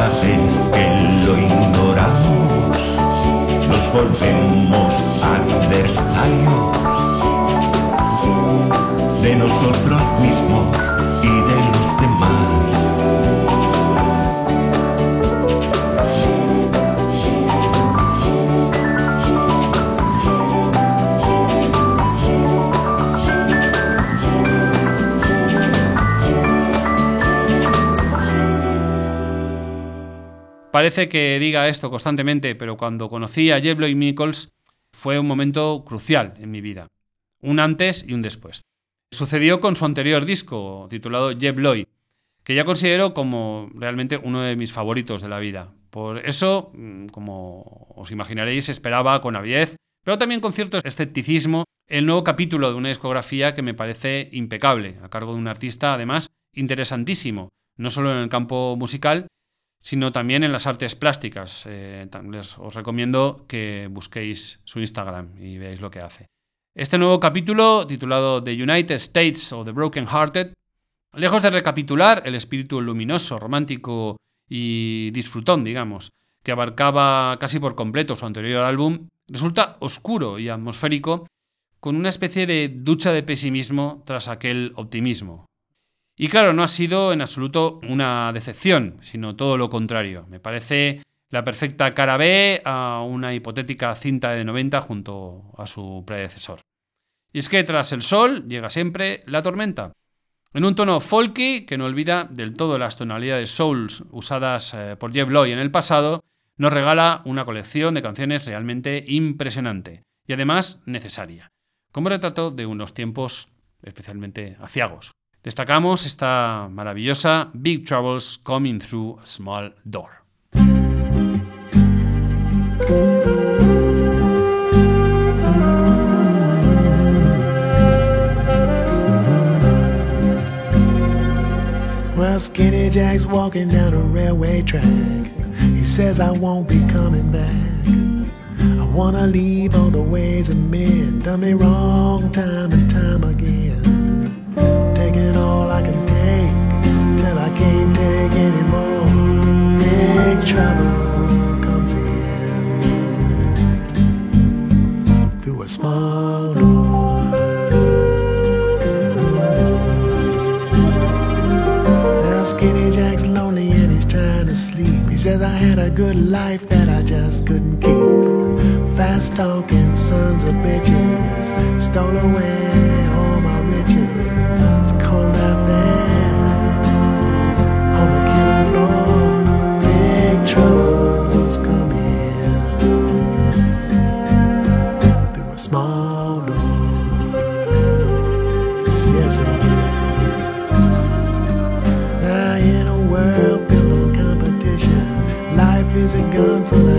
[SPEAKER 12] Cada vez que lo ignoramos, nos volvemos adversarios de nosotros mismos
[SPEAKER 2] Parece que diga esto constantemente, pero cuando conocí a Jeb Lloyd Nichols fue un momento crucial en mi vida. Un antes y un después. Sucedió con su anterior disco, titulado Jeb Lloyd, que ya considero como realmente uno de mis favoritos de la vida. Por eso, mm, como os imaginaréis, esperaba con avidez, pero también con cierto escepticismo, el nuevo capítulo de una discografía que me parece impecable, a cargo de un artista además interesantísimo, no solo en el campo musical, sino también en las artes plásticas. Eh, les, os recomiendo que busquéis su Instagram y veáis lo que hace. Este nuevo capítulo, titulado The United States of the Broken Hearted, lejos de recapitular el espíritu luminoso, romántico y disfrutón, digamos, que abarcaba casi por completo su anterior álbum, resulta oscuro y atmosférico, con una especie de ducha de pesimismo tras aquel optimismo. Y claro, no ha sido en absoluto una decepción, sino todo lo contrario. Me parece la perfecta cara B a una hipotética cinta de 90 junto a su predecesor. Y es que tras el sol llega siempre la tormenta. En un tono folky que no olvida del todo las tonalidades souls usadas eh, por Jeff Lloyd en el pasado, nos regala una colección de canciones realmente impresionante y además necesaria, como retrato de unos tiempos especialmente aciagos. Destacamos esta maravillosa Big Troubles Coming Through a Small Door.
[SPEAKER 8] Well, Skinny Jack's walking down a railway track. He says, I won't be coming back. I wanna leave all the ways of men done me wrong time and time again. All I can take till I can't take anymore. Big trouble comes in through a small door. Now Skinny Jack's lonely and he's trying to sleep. He says I had a good life that I just couldn't keep. Fast talking sons of bitches stole away is a gun full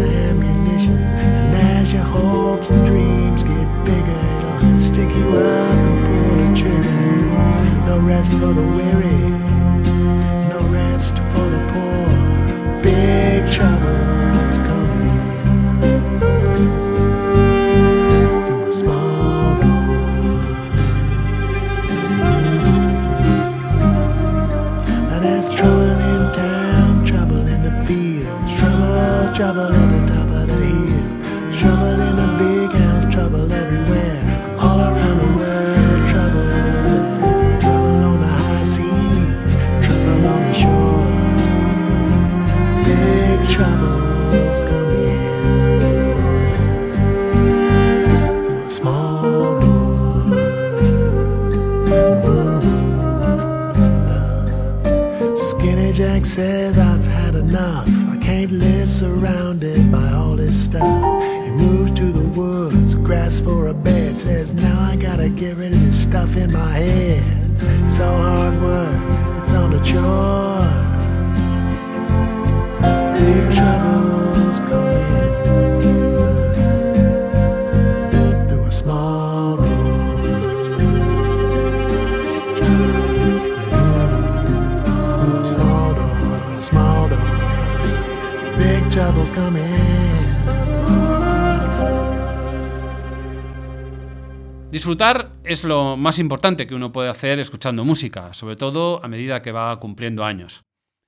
[SPEAKER 2] Disfrutar es lo más importante que uno puede hacer escuchando música, sobre todo a medida que va cumpliendo años.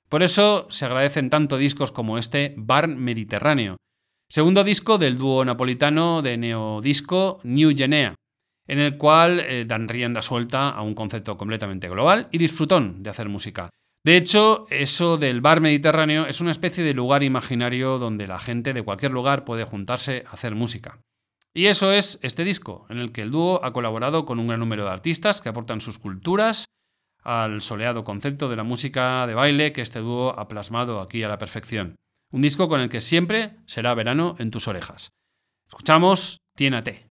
[SPEAKER 2] Por eso se agradecen tanto discos como este Barn Mediterráneo, segundo disco del dúo napolitano de neodisco New Genea, en el cual eh, dan rienda suelta a un concepto completamente global y disfrutón de hacer música. De hecho, eso del bar mediterráneo es una especie de lugar imaginario donde la gente de cualquier lugar puede juntarse a hacer música. Y eso es este disco, en el que el dúo ha colaborado con un gran número de artistas que aportan sus culturas al soleado concepto de la música de baile que este dúo ha plasmado aquí a la perfección.
[SPEAKER 13] Un disco con el que siempre será verano en tus orejas. Escuchamos Tiénate.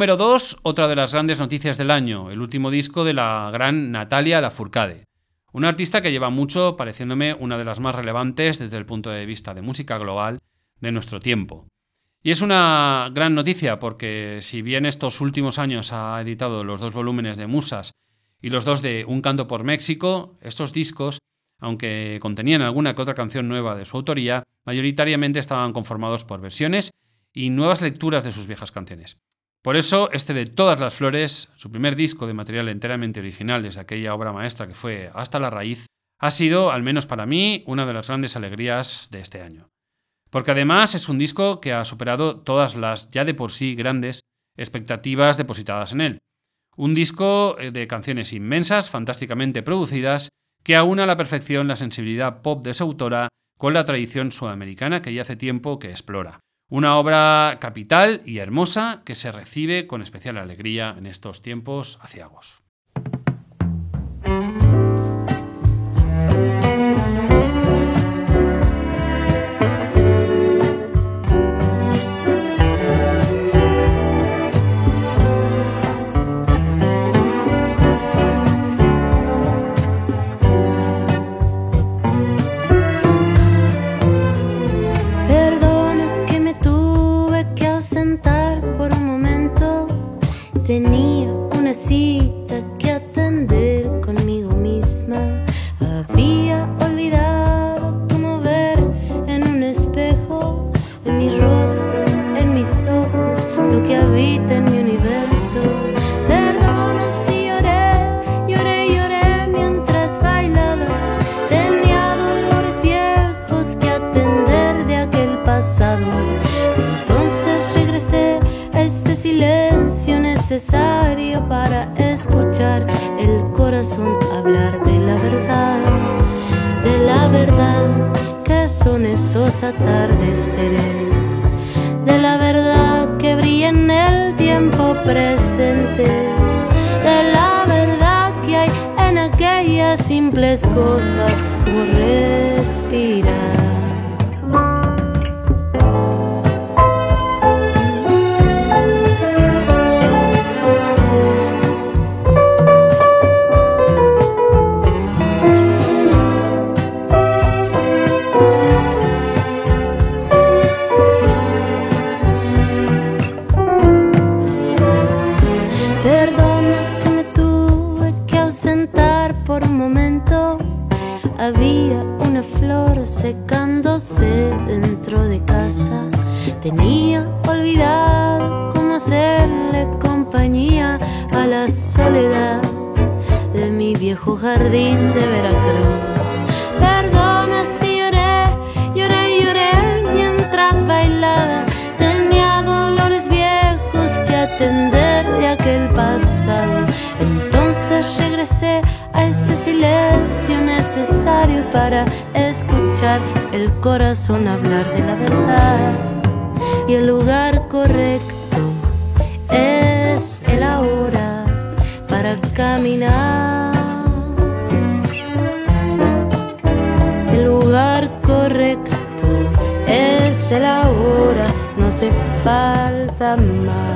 [SPEAKER 13] Número 2, otra de las grandes noticias del año, el último disco de la gran Natalia Lafourcade. Una artista que lleva mucho pareciéndome una de las más relevantes desde el punto de vista de música global de nuestro tiempo. Y es una gran noticia porque si bien estos últimos años ha editado los dos volúmenes de Musas
[SPEAKER 2] y los dos de Un canto por México, estos discos, aunque contenían alguna que otra canción nueva de su autoría, mayoritariamente estaban conformados por versiones y nuevas lecturas de sus viejas canciones. Por eso, este de Todas las Flores, su primer disco de material enteramente original desde aquella obra maestra que fue Hasta la Raíz, ha sido, al menos para mí, una de las grandes alegrías de este año. Porque además es un disco que ha superado todas las ya de por sí grandes expectativas depositadas en él. Un disco eh, de canciones inmensas, fantásticamente producidas, que aúna a la perfección la sensibilidad pop de su autora con la tradición sudamericana que ya hace tiempo que explora. Una obra capital y hermosa que se recibe con especial alegría en estos tiempos aciagos.
[SPEAKER 14] Tenía una cita de la verdad, de la verdad que son esos atardeceres, de la verdad que brilla en el tiempo presente, de la verdad que hay en aquellas simples cosas como respirar. Tenía olvidado cómo hacerle compañía a la soledad de mi viejo jardín de Veracruz. Perdona si lloré, lloré, lloré mientras bailaba. Tenía dolores viejos que atender de aquel pasado. Entonces regresé a ese silencio necesario para escuchar el corazón hablar de la verdad. Y el lugar correcto es el ahora para caminar. El lugar correcto es el ahora, no hace falta más.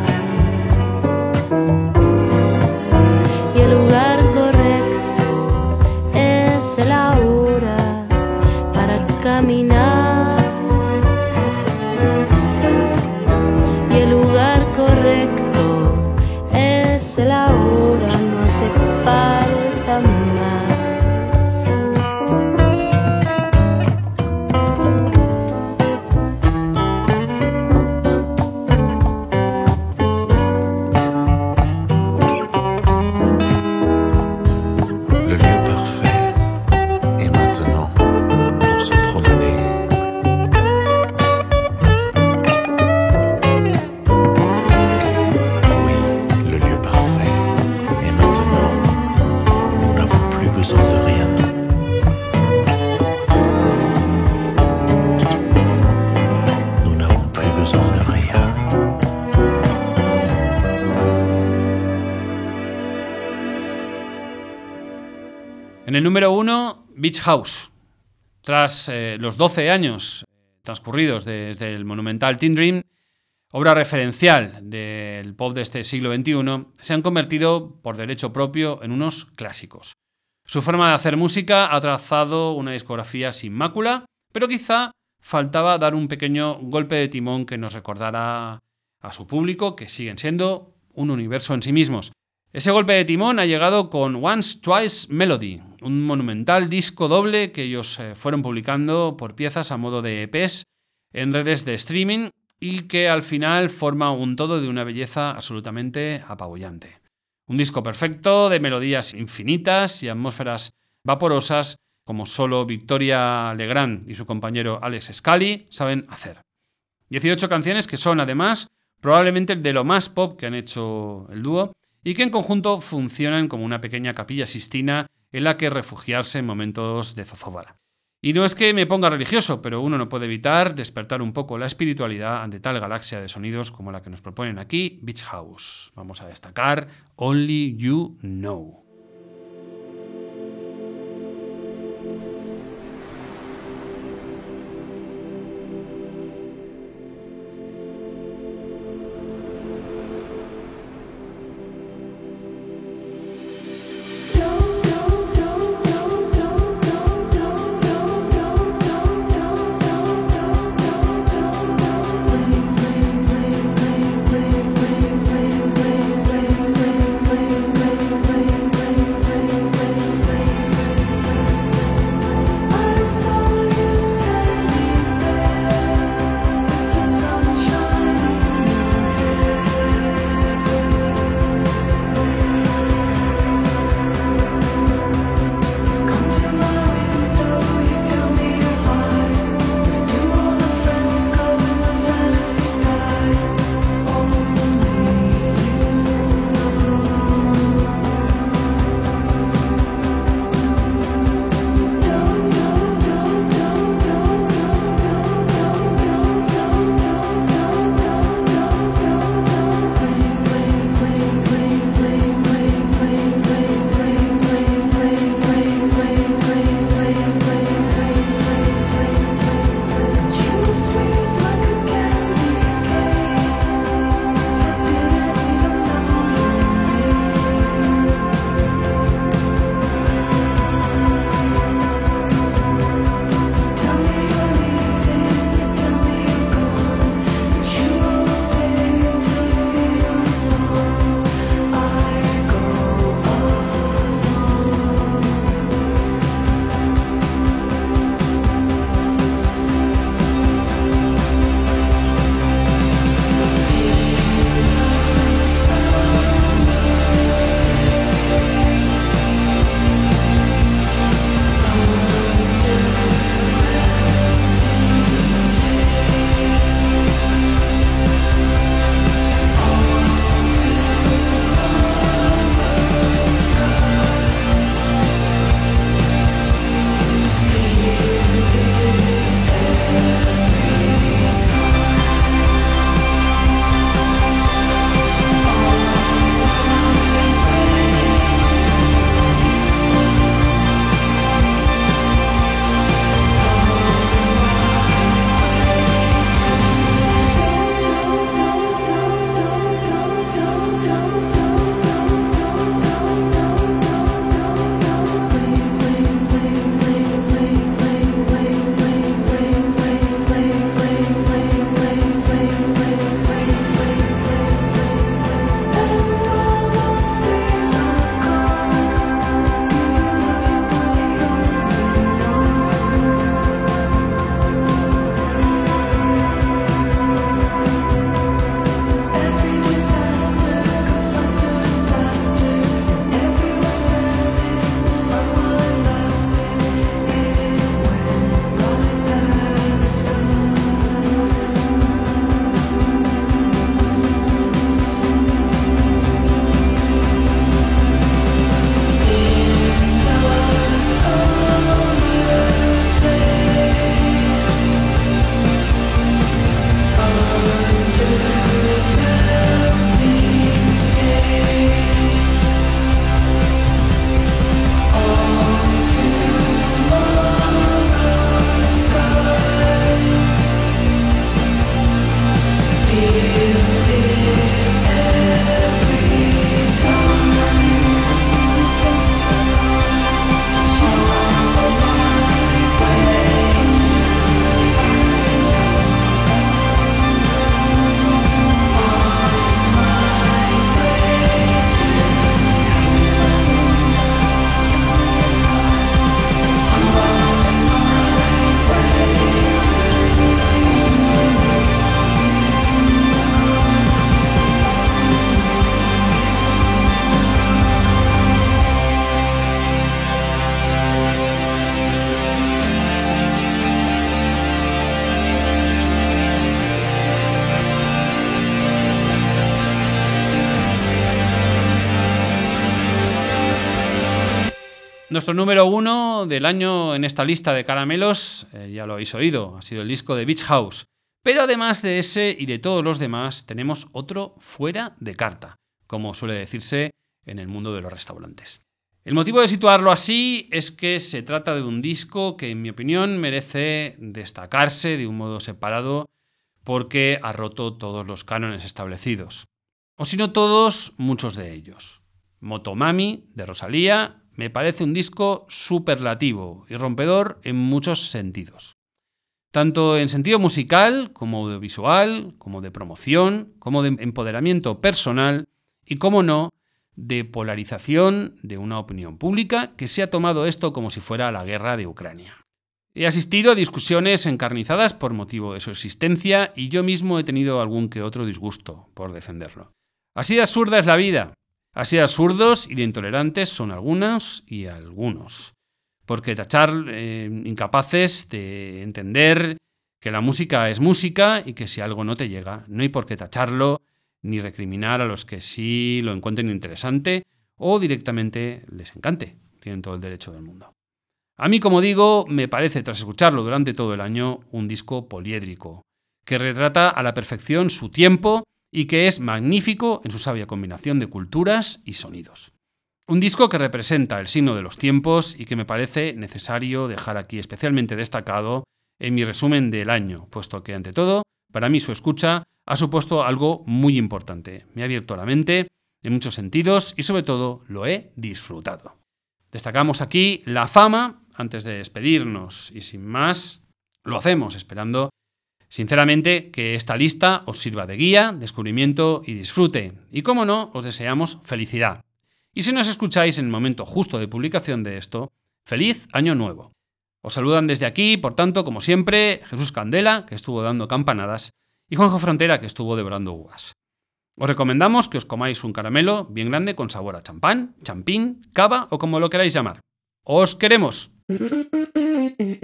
[SPEAKER 2] En el número uno, Beach House. Tras eh, los 12 años transcurridos desde el monumental Teen Dream, obra referencial del pop de este siglo XXI, se han convertido por derecho propio en unos clásicos. Su forma de hacer música ha trazado una discografía sin mácula, pero quizá faltaba dar un pequeño golpe de timón que nos recordara a su público que siguen siendo un universo en sí mismos. Ese golpe de timón ha llegado con Once Twice Melody, un monumental disco doble que ellos eh, fueron publicando por piezas a modo de EPs en redes de streaming y que al final forma un todo de una belleza absolutamente apabullante. Un disco perfecto de melodías infinitas y atmósferas vaporosas como solo Victoria Legrand y su compañero Alex Scali saben hacer. 18 canciones que son además probablemente de lo más pop que han hecho el dúo y que en conjunto funcionan como una pequeña capilla sistina en la que refugiarse en momentos de zozobra. Y no es que me ponga religioso, pero uno no puede evitar despertar un poco la espiritualidad ante tal galaxia de sonidos como la que nos proponen aquí Beach House. Vamos a destacar Only You Know. Número uno del año en esta lista de caramelos, eh, ya lo habéis oído, ha sido el disco de Beach House. Pero además de ese y de todos los demás, tenemos otro fuera de carta, como suele decirse en el mundo de los restaurantes. El motivo de situarlo así es que se trata de un disco que, en mi opinión, merece destacarse de un modo separado porque ha roto todos los cánones establecidos. O si no todos, muchos de ellos. Motomami, de Rosalía, me parece un disco superlativo y rompedor en muchos sentidos. Tanto en sentido musical, como audiovisual, como de promoción, como de empoderamiento personal y, como no, de polarización de una opinión pública que se ha tomado esto como si fuera la guerra de Ucrania. He asistido a discusiones encarnizadas por motivo de su existencia y yo mismo he tenido algún que otro disgusto por defenderlo. Así de absurda es la vida. Así de absurdos y de intolerantes son algunos y algunos. Porque tachar eh, incapaces de entender que la música es música y que si algo no te llega, no hay por qué tacharlo ni recriminar a los que sí lo encuentren interesante o directamente les encante. Tienen todo el derecho del mundo. A mí, como digo, me parece, tras escucharlo durante todo el año, un disco poliédrico, que retrata a la perfección su tiempo y que es magnífico en su sabia combinación de culturas y sonidos. Un disco que representa el signo de los tiempos y que me parece necesario dejar aquí especialmente destacado en mi resumen del año, puesto que, ante todo, para mí su escucha ha supuesto algo muy importante. Me ha abierto la mente en muchos sentidos y sobre todo lo he disfrutado. Destacamos aquí la fama antes de despedirnos y sin más lo hacemos esperando sinceramente que esta lista os sirva de guía, descubrimiento y disfrute. Y como no, os deseamos felicidad. Y si nos escucháis en el momento justo de publicación de esto, feliz año nuevo. Os saludan desde aquí, por tanto, como siempre, Jesús Candela, que estuvo dando campanadas, y Juanjo Frontera, que estuvo devorando uvas. Os recomendamos que os comáis un caramelo bien grande con sabor a champán, champín, cava o como lo queráis llamar. ¡Os queremos!